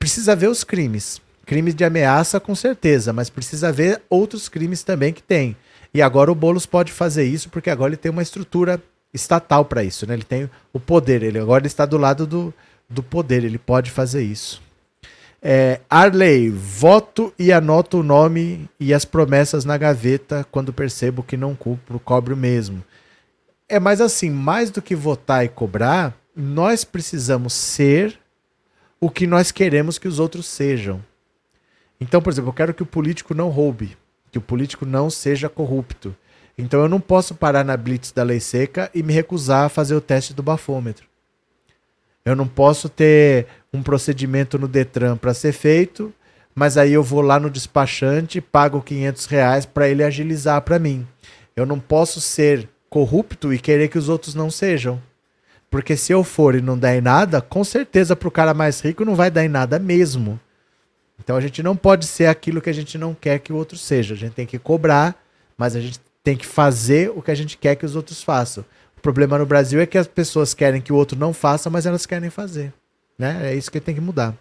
[SPEAKER 1] precisa ver os crimes. Crimes de ameaça, com certeza, mas precisa ver outros crimes também que tem. E agora o Boulos pode fazer isso, porque agora ele tem uma estrutura estatal para isso, né? Ele tem o poder, ele agora está do lado do, do poder, ele pode fazer isso. É, Arley, voto e anoto o nome e as promessas na gaveta quando percebo que não cumpro, cobro mesmo. É mais assim, mais do que votar e cobrar, nós precisamos ser o que nós queremos que os outros sejam. Então, por exemplo, eu quero que o político não roube, que o político não seja corrupto. Então eu não posso parar na blitz da lei seca e me recusar a fazer o teste do bafômetro. Eu não posso ter um procedimento no Detran para ser feito, mas aí eu vou lá no despachante pago 500 reais para ele agilizar para mim. Eu não posso ser corrupto e querer que os outros não sejam. Porque se eu for e não der em nada, com certeza para o cara mais rico não vai dar em nada mesmo. Então a gente não pode ser aquilo que a gente não quer que o outro seja. A gente tem que cobrar, mas a gente tem que fazer o que a gente quer que os outros façam. O problema no Brasil é que as pessoas querem que o outro não faça, mas elas querem fazer. Né? É isso que tem que mudar.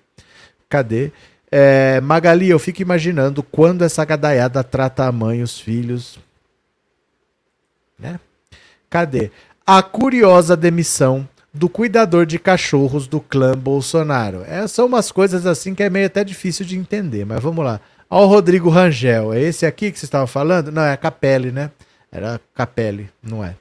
[SPEAKER 1] Cadê? É, Magali, eu fico imaginando quando essa gadaiada trata a mãe e os filhos. Né? Cadê? a curiosa demissão do cuidador de cachorros do clã Bolsonaro. É, são umas coisas assim que é meio até difícil de entender, mas vamos lá. Ó o Rodrigo Rangel, é esse aqui que você estava falando? Não, é a Capelli, né? Era Capelli, não é.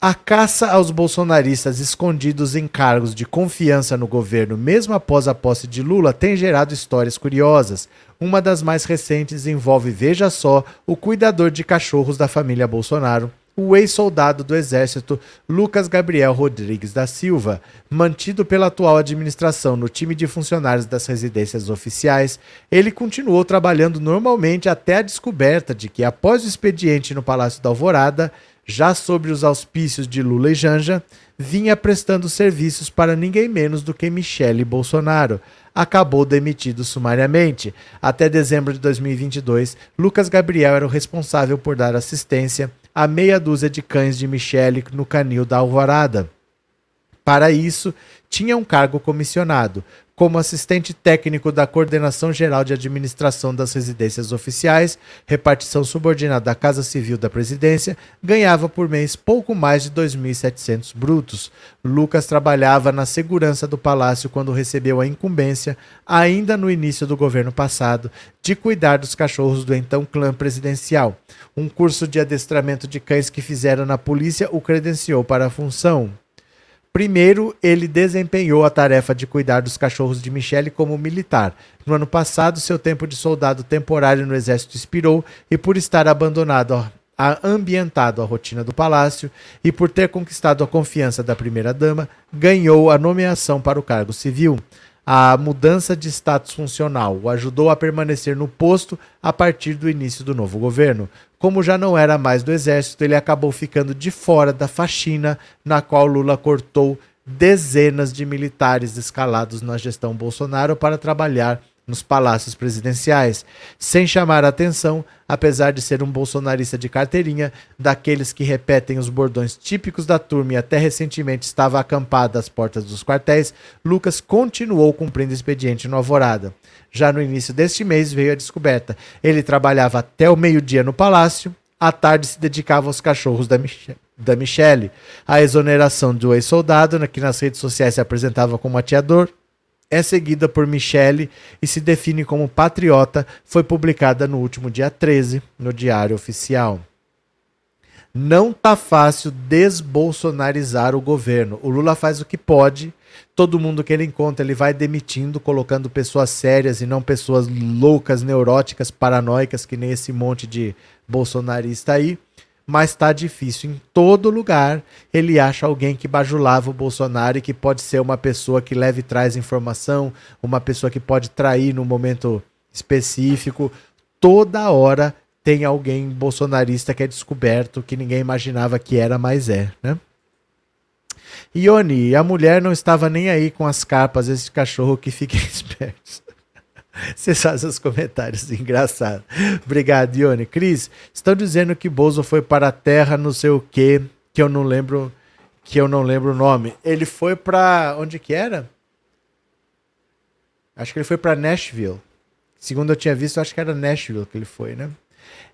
[SPEAKER 1] A caça aos bolsonaristas escondidos em cargos de confiança no governo, mesmo após a posse de Lula, tem gerado histórias curiosas. Uma das mais recentes envolve, veja só, o cuidador de cachorros da família Bolsonaro, o ex-soldado do Exército Lucas Gabriel Rodrigues da Silva, mantido pela atual administração no time de funcionários das residências oficiais, ele continuou trabalhando normalmente até a descoberta de que, após o expediente no Palácio da Alvorada, já sobre os auspícios de Lula e Janja, vinha prestando serviços para ninguém menos do que Michele Bolsonaro. Acabou demitido sumariamente. Até dezembro de 2022, Lucas Gabriel era o responsável por dar assistência a meia dúzia de cães de Michele no canil da Alvorada. Para isso, tinha um cargo comissionado, como assistente técnico da Coordenação Geral de Administração das Residências Oficiais, repartição subordinada da Casa Civil da Presidência, ganhava por mês pouco mais de 2.700 brutos. Lucas trabalhava na segurança do palácio quando recebeu a incumbência, ainda no início do governo passado, de cuidar dos cachorros do então clã presidencial. Um curso de adestramento de cães que fizeram na polícia o credenciou para a função. Primeiro, ele desempenhou a tarefa de cuidar dos cachorros de Michele como militar. No ano passado, seu tempo de soldado temporário no exército expirou e por estar abandonado a, ambientado à rotina do palácio e por ter conquistado a confiança da primeira-dama, ganhou a nomeação para o cargo civil. A mudança de status funcional o ajudou a permanecer no posto a partir do início do novo governo. Como já não era mais do exército, ele acabou ficando de fora da faxina na qual Lula cortou dezenas de militares escalados na gestão Bolsonaro para trabalhar nos palácios presidenciais, sem chamar a atenção, apesar de ser um bolsonarista de carteirinha, daqueles que repetem os bordões típicos da turma e até recentemente estava acampado às portas dos quartéis, Lucas continuou cumprindo expediente no Alvorada. Já no início deste mês veio a descoberta. Ele trabalhava até o meio-dia no palácio, à tarde se dedicava aos cachorros da, Mich da Michelle. A exoneração do ex-soldado, que nas redes sociais se apresentava como atiador, é seguida por Michele e se define como patriota, foi publicada no último dia 13 no Diário Oficial. Não tá fácil desbolsonarizar o governo. O Lula faz o que pode, todo mundo que ele encontra ele vai demitindo, colocando pessoas sérias e não pessoas loucas, neuróticas, paranoicas, que nem esse monte de bolsonarista aí mas está difícil. Em todo lugar ele acha alguém que bajulava o Bolsonaro e que pode ser uma pessoa que leve e traz informação, uma pessoa que pode trair no momento específico. Toda hora tem alguém bolsonarista que é descoberto que ninguém imaginava que era, mas é, né? Ione, a mulher não estava nem aí com as capas, esse cachorro que fiquem [laughs] espertos. [laughs] Vocês fazem os comentários [laughs] engraçados. Obrigado, Ione. Cris, estão dizendo que Bozo foi para a Terra, não sei o quê, que eu não lembro, que eu não lembro o nome. Ele foi para onde que era? Acho que ele foi para Nashville. Segundo eu tinha visto, acho que era Nashville que ele foi, né?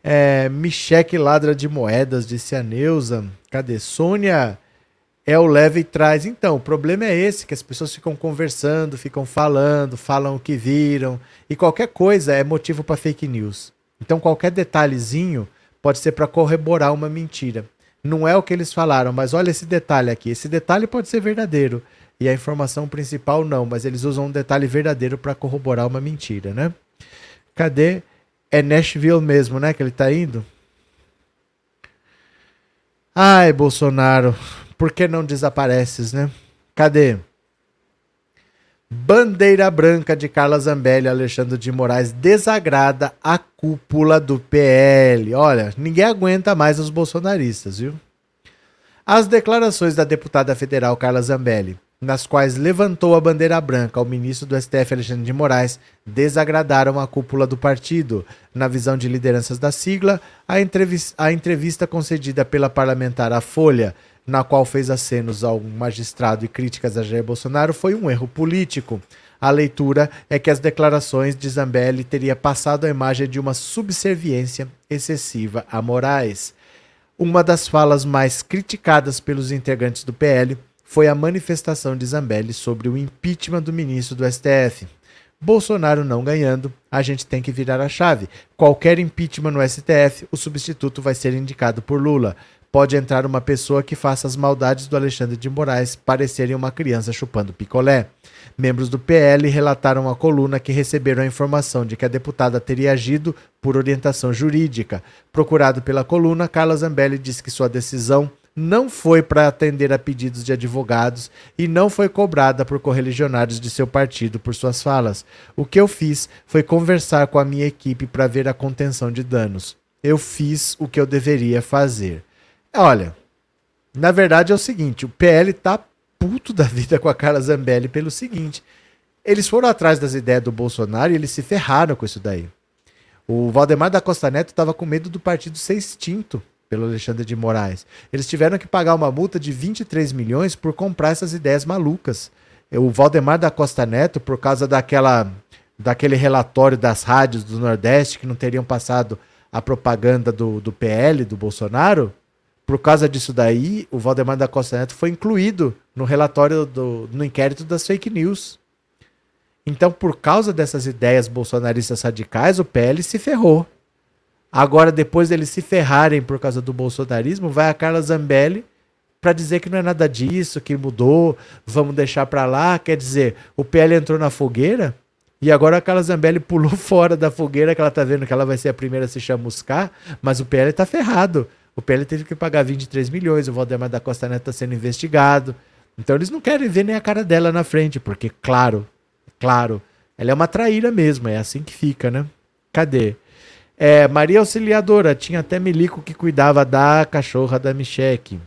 [SPEAKER 1] É, Micheque ladra de moedas, disse a Neuza. Cadê? Sônia é o leve e traz. Então, o problema é esse, que as pessoas ficam conversando, ficam falando, falam o que viram, e qualquer coisa é motivo para fake news. Então, qualquer detalhezinho pode ser para corroborar uma mentira. Não é o que eles falaram, mas olha esse detalhe aqui. Esse detalhe pode ser verdadeiro. E a informação principal não, mas eles usam um detalhe verdadeiro para corroborar uma mentira, né? Cadê? É Nashville mesmo, né? Que ele tá indo? Ai, Bolsonaro, por que não desapareces, né? Cadê? Bandeira branca de Carla Zambelli Alexandre de Moraes desagrada a cúpula do PL. Olha, ninguém aguenta mais os bolsonaristas, viu? As declarações da deputada federal Carla Zambelli, nas quais levantou a bandeira branca ao ministro do STF Alexandre de Moraes, desagradaram a cúpula do partido. Na visão de lideranças da sigla, a entrevista, a entrevista concedida pela parlamentar à Folha na qual fez acenos ao magistrado e críticas a Jair Bolsonaro, foi um erro político. A leitura é que as declarações de Zambelli teria passado a imagem de uma subserviência excessiva a Moraes. Uma das falas mais criticadas pelos integrantes do PL foi a manifestação de Zambelli sobre o impeachment do ministro do STF. Bolsonaro não ganhando, a gente tem que virar a chave. Qualquer impeachment no STF, o substituto vai ser indicado por Lula pode entrar uma pessoa que faça as maldades do Alexandre de Moraes parecerem uma criança chupando picolé. Membros do PL relataram à coluna que receberam a informação de que a deputada teria agido por orientação jurídica. Procurado pela coluna, Carla Zambelli disse que sua decisão não foi para atender a pedidos de advogados e não foi cobrada por correligionários de seu partido por suas falas. O que eu fiz foi conversar com a minha equipe para ver a contenção de danos. Eu fiz o que eu deveria fazer. Olha, na verdade é o seguinte, o PL tá puto da vida com a Carla Zambelli pelo seguinte, eles foram atrás das ideias do Bolsonaro e eles se ferraram com isso daí. O Valdemar da Costa Neto estava com medo do partido ser extinto pelo Alexandre de Moraes. Eles tiveram que pagar uma multa de 23 milhões por comprar essas ideias malucas. O Valdemar da Costa Neto, por causa daquela, daquele relatório das rádios do Nordeste que não teriam passado a propaganda do, do PL, do Bolsonaro, por causa disso daí, o Valdemar da Costa Neto foi incluído no relatório do, no inquérito das fake news. Então, por causa dessas ideias bolsonaristas radicais, o PL se ferrou. Agora, depois deles se ferrarem por causa do bolsonarismo, vai a Carla Zambelli para dizer que não é nada disso, que mudou, vamos deixar para lá. Quer dizer, o PL entrou na fogueira e agora a Carla Zambelli pulou [laughs] fora da fogueira, que ela tá vendo que ela vai ser a primeira a se chamuscar, mas o PL tá ferrado. O PL teve que pagar 23 milhões, o Valdemar da Costa Neto está sendo investigado. Então eles não querem ver nem a cara dela na frente, porque, claro, Claro, ela é uma traíra mesmo, é assim que fica, né? Cadê? É, Maria Auxiliadora, tinha até Milico que cuidava da cachorra da Micheque.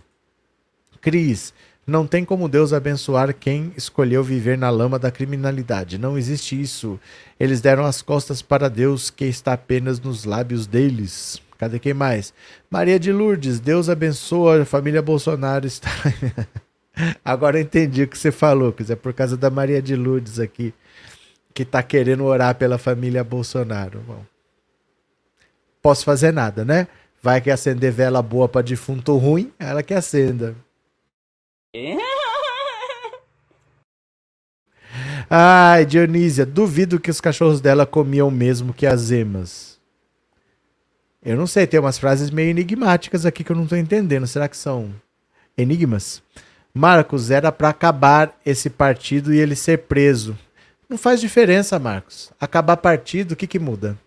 [SPEAKER 1] Cris, não tem como Deus abençoar quem escolheu viver na lama da criminalidade. Não existe isso. Eles deram as costas para Deus, que está apenas nos lábios deles. Cadê quem mais? Maria de Lourdes, Deus abençoa a família Bolsonaro. Está... [laughs] Agora eu entendi o que você falou, que é por causa da Maria de Lourdes aqui que está querendo orar pela família Bolsonaro. Bom, posso fazer nada, né? Vai que acender vela boa para defunto ruim, ela que acenda. [laughs] Ai, Dionísia, duvido que os cachorros dela comiam mesmo que as emas. Eu não sei, tem umas frases meio enigmáticas aqui que eu não estou entendendo. Será que são enigmas? Marcos, era para acabar esse partido e ele ser preso. Não faz diferença, Marcos. Acabar partido, o que, que muda?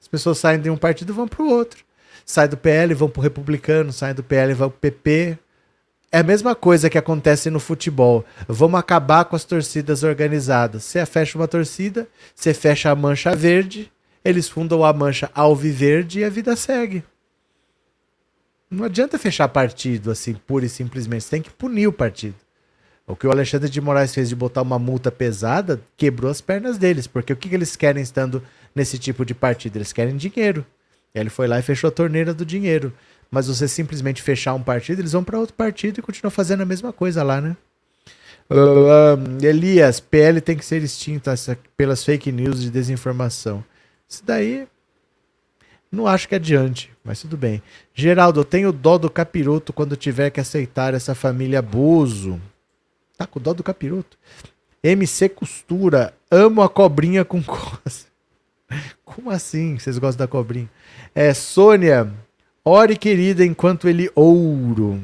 [SPEAKER 1] As pessoas saem de um partido e vão para o outro. Saem do PL, vão para o republicano, saem do PL e vão para o PP. É a mesma coisa que acontece no futebol. Vamos acabar com as torcidas organizadas. Você fecha uma torcida, você fecha a mancha verde, eles fundam a mancha alviverde e a vida segue. Não adianta fechar partido assim, pura e simplesmente. Você tem que punir o partido. O que o Alexandre de Moraes fez de botar uma multa pesada quebrou as pernas deles, porque o que, eles querem estando nesse tipo de partido? Eles querem dinheiro. Ele foi lá e fechou a torneira do dinheiro. Mas você simplesmente fechar um partido, eles vão para outro partido e continuam fazendo a mesma coisa lá, né? Uh, Elias, PL tem que ser extinta pelas fake news de desinformação. Isso daí não acho que adiante, mas tudo bem. Geraldo, eu tenho dó do capiroto quando tiver que aceitar essa família abuso. Tá com dó do capiroto. MC Costura, amo a cobrinha com coisa. [laughs] Como assim? Vocês gostam da cobrinha? É, Sônia, ore querida enquanto ele ouro.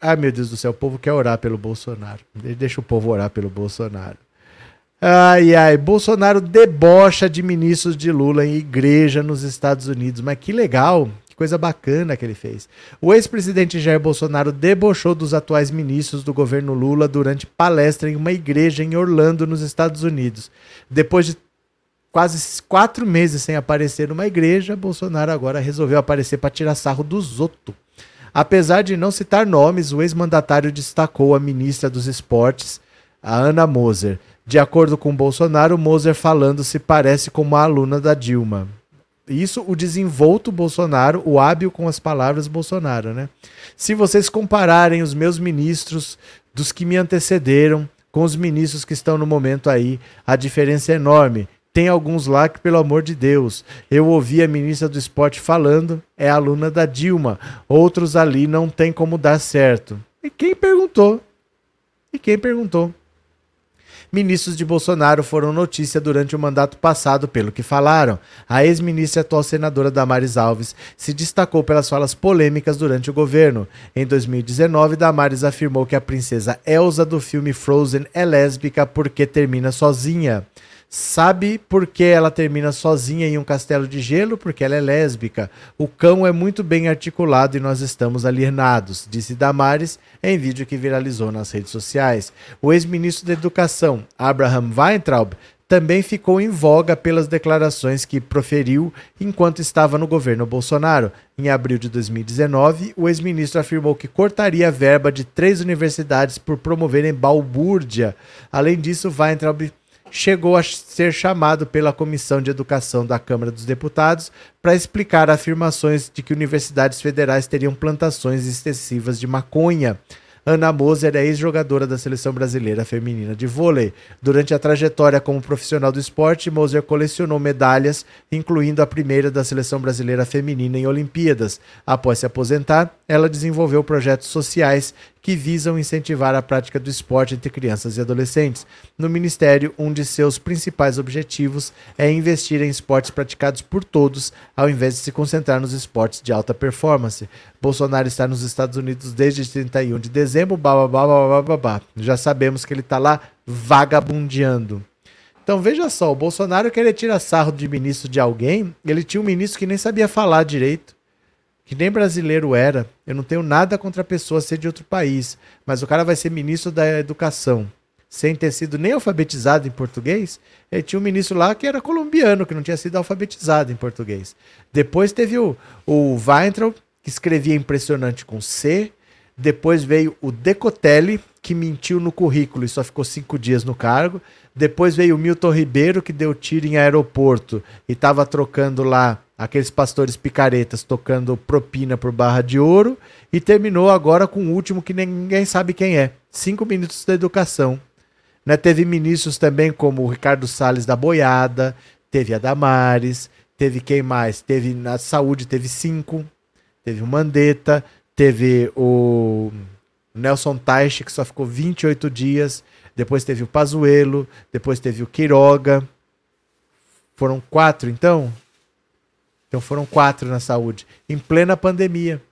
[SPEAKER 1] Ai meu Deus do céu, o povo quer orar pelo Bolsonaro. Deixa o povo orar pelo Bolsonaro. Ai, ai, Bolsonaro debocha de ministros de Lula em igreja nos Estados Unidos. Mas que legal coisa bacana que ele fez. O ex-presidente Jair Bolsonaro debochou dos atuais ministros do governo Lula durante palestra em uma igreja em Orlando, nos Estados Unidos. Depois de quase quatro meses sem aparecer numa igreja, Bolsonaro agora resolveu aparecer para tirar sarro dos outros. Apesar de não citar nomes, o ex-mandatário destacou a ministra dos Esportes, a Ana Moser. De acordo com Bolsonaro, Moser falando se parece com uma aluna da Dilma. Isso o desenvolto Bolsonaro, o hábil com as palavras Bolsonaro, né? Se vocês compararem os meus ministros dos que me antecederam com os ministros que estão no momento aí, a diferença é enorme. Tem alguns lá que, pelo amor de Deus, eu ouvi a ministra do esporte falando, é aluna da Dilma. Outros ali não tem como dar certo. E quem perguntou? E quem perguntou? Ministros de Bolsonaro foram notícia durante o mandato passado, pelo que falaram. A ex-ministra e atual senadora Damares Alves se destacou pelas falas polêmicas durante o governo. Em 2019, Damares afirmou que a princesa Elsa do filme Frozen é lésbica porque termina sozinha. Sabe por que ela termina sozinha em um castelo de gelo? Porque ela é lésbica. O cão é muito bem articulado e nós estamos alienados, disse Damares em vídeo que viralizou nas redes sociais. O ex-ministro da Educação, Abraham Weintraub, também ficou em voga pelas declarações que proferiu enquanto estava no governo Bolsonaro. Em abril de 2019, o ex-ministro afirmou que cortaria a verba de três universidades por promoverem balbúrdia. Além disso, Weintraub chegou a ser chamado pela Comissão de Educação da Câmara dos Deputados para explicar afirmações de que universidades federais teriam plantações excessivas de maconha. Ana Moser é ex-jogadora da seleção brasileira feminina de vôlei. Durante a trajetória como profissional do esporte, Moser colecionou medalhas, incluindo a primeira da seleção brasileira feminina em Olimpíadas. Após se aposentar, ela desenvolveu projetos sociais que visam incentivar a prática do esporte entre crianças e adolescentes. No Ministério, um de seus principais objetivos é investir em esportes praticados por todos, ao invés de se concentrar nos esportes de alta performance. Bolsonaro está nos Estados Unidos desde 31 de dezembro. Já sabemos que ele está lá vagabundeando. Então veja só, o Bolsonaro querer tirar sarro de ministro de alguém, ele tinha um ministro que nem sabia falar direito que nem brasileiro era. Eu não tenho nada contra a pessoa ser de outro país, mas o cara vai ser ministro da educação sem ter sido nem alfabetizado em português. Ele tinha um ministro lá que era colombiano, que não tinha sido alfabetizado em português. Depois teve o, o Weintraub, que escrevia impressionante com C. Depois veio o Decotelli, que mentiu no currículo e só ficou cinco dias no cargo. Depois veio o Milton Ribeiro, que deu tiro em aeroporto e estava trocando lá aqueles pastores picaretas tocando propina por barra de ouro. E terminou agora com o último que ninguém sabe quem é. Cinco minutos da educação. Né, teve ministros também como o Ricardo Salles da Boiada, teve a Damares, teve quem mais? Teve na saúde, teve cinco, teve o Mandetta, teve o Nelson Teich, que só ficou 28 dias, depois teve o Pazuello, depois teve o Quiroga. Foram quatro, então? Então foram quatro na saúde, em plena pandemia.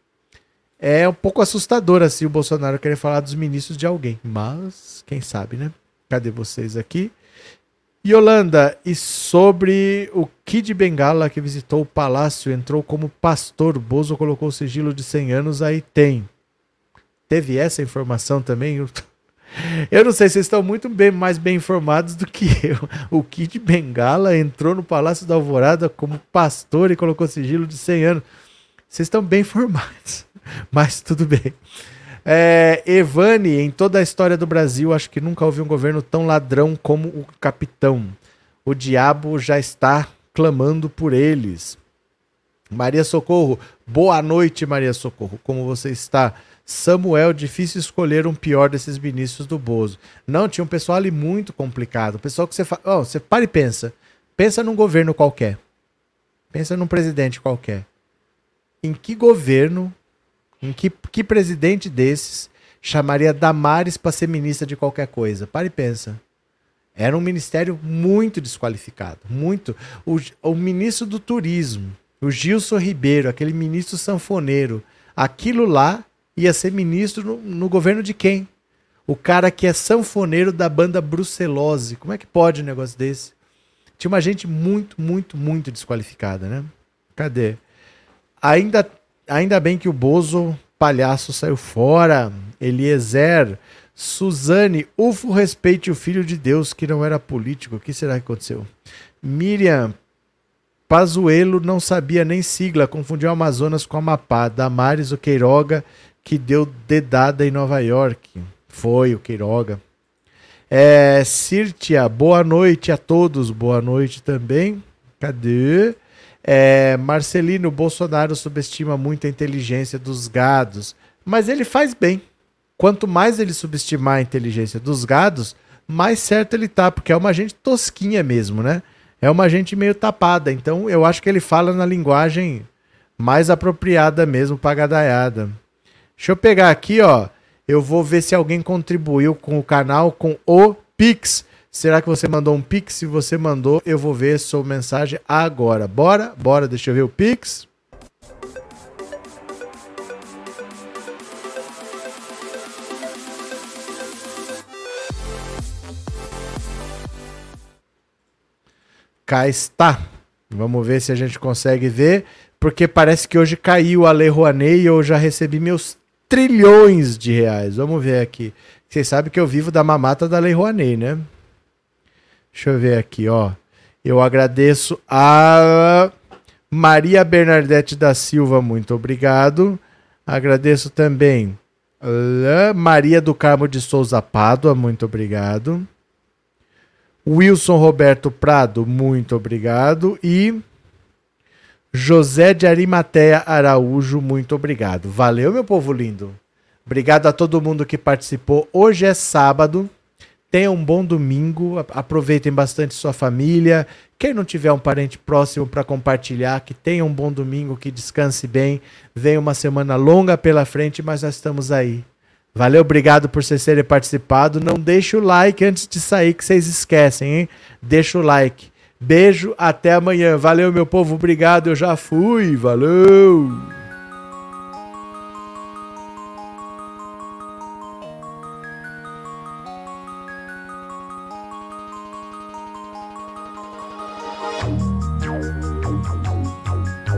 [SPEAKER 1] É um pouco assustador assim o Bolsonaro querer falar dos ministros de alguém, mas quem sabe, né? Cadê vocês aqui? Yolanda, e sobre o Kid Bengala que visitou o palácio, entrou como pastor, Bozo colocou o sigilo de 100 anos, aí tem. Teve essa informação também? Eu não sei, vocês estão muito bem, mais bem informados do que eu. O Kid Bengala entrou no Palácio da Alvorada como pastor e colocou sigilo de 100 anos. Vocês estão bem informados, [laughs] mas tudo bem. É, Evane, em toda a história do Brasil, acho que nunca houve um governo tão ladrão como o capitão. O diabo já está clamando por eles. Maria Socorro, boa noite, Maria Socorro. Como você está? Samuel, difícil escolher um pior desses ministros do Bozo. Não, tinha um pessoal ali muito complicado. Pessoal que você fala. Oh, você para e pensa. Pensa num governo qualquer. Pensa num presidente qualquer. Em que governo em que, que presidente desses chamaria Damares para ser ministra de qualquer coisa? Para e pensa. Era um ministério muito desqualificado. Muito. O, o ministro do turismo, o Gilson Ribeiro, aquele ministro sanfoneiro, aquilo lá ia ser ministro no, no governo de quem? O cara que é sanfoneiro da banda Brucelose. Como é que pode um negócio desse? Tinha uma gente muito, muito, muito desqualificada, né? Cadê? Ainda ainda bem que o Bozo palhaço saiu fora. Eliezer, Suzane, ufo respeite o filho de Deus que não era político. O que será que aconteceu? Miriam, Pazuelo não sabia nem sigla, confundiu Amazonas com Amapá. Damares, o Queiroga, que deu dedada em Nova York. Foi o Queiroga. É, Círtia, boa noite a todos. Boa noite também. Cadê? É, Marcelino Bolsonaro subestima muito a inteligência dos gados, mas ele faz bem. Quanto mais ele subestimar a inteligência dos gados, mais certo ele tá, porque é uma gente tosquinha mesmo, né? É uma gente meio tapada. Então eu acho que ele fala na linguagem mais apropriada mesmo para gadaiada. Deixa eu pegar aqui, ó. Eu vou ver se alguém contribuiu com o canal com o Pix. Será que você mandou um Pix? Se você mandou, eu vou ver sua mensagem agora. Bora? Bora, deixa eu ver o Pix. Cá está. Vamos ver se a gente consegue ver, porque parece que hoje caiu a Lei Rouanet e eu já recebi meus trilhões de reais. Vamos ver aqui. Vocês sabem que eu vivo da mamata da Lei Rouanet, né? Deixa eu ver aqui, ó. Eu agradeço a Maria Bernadette da Silva, muito obrigado. Agradeço também a Maria do Carmo de Souza Pádua, muito obrigado. Wilson Roberto Prado, muito obrigado. E José de Arimateia Araújo, muito obrigado. Valeu, meu povo lindo. Obrigado a todo mundo que participou. Hoje é sábado. Tenham um bom domingo. Aproveitem bastante sua família. Quem não tiver um parente próximo para compartilhar, que tenha um bom domingo, que descanse bem. Vem uma semana longa pela frente, mas nós estamos aí. Valeu, obrigado por vocês terem participado. Não deixe o like antes de sair, que vocês esquecem, hein? Deixa o like. Beijo, até amanhã. Valeu, meu povo, obrigado. Eu já fui. Valeu!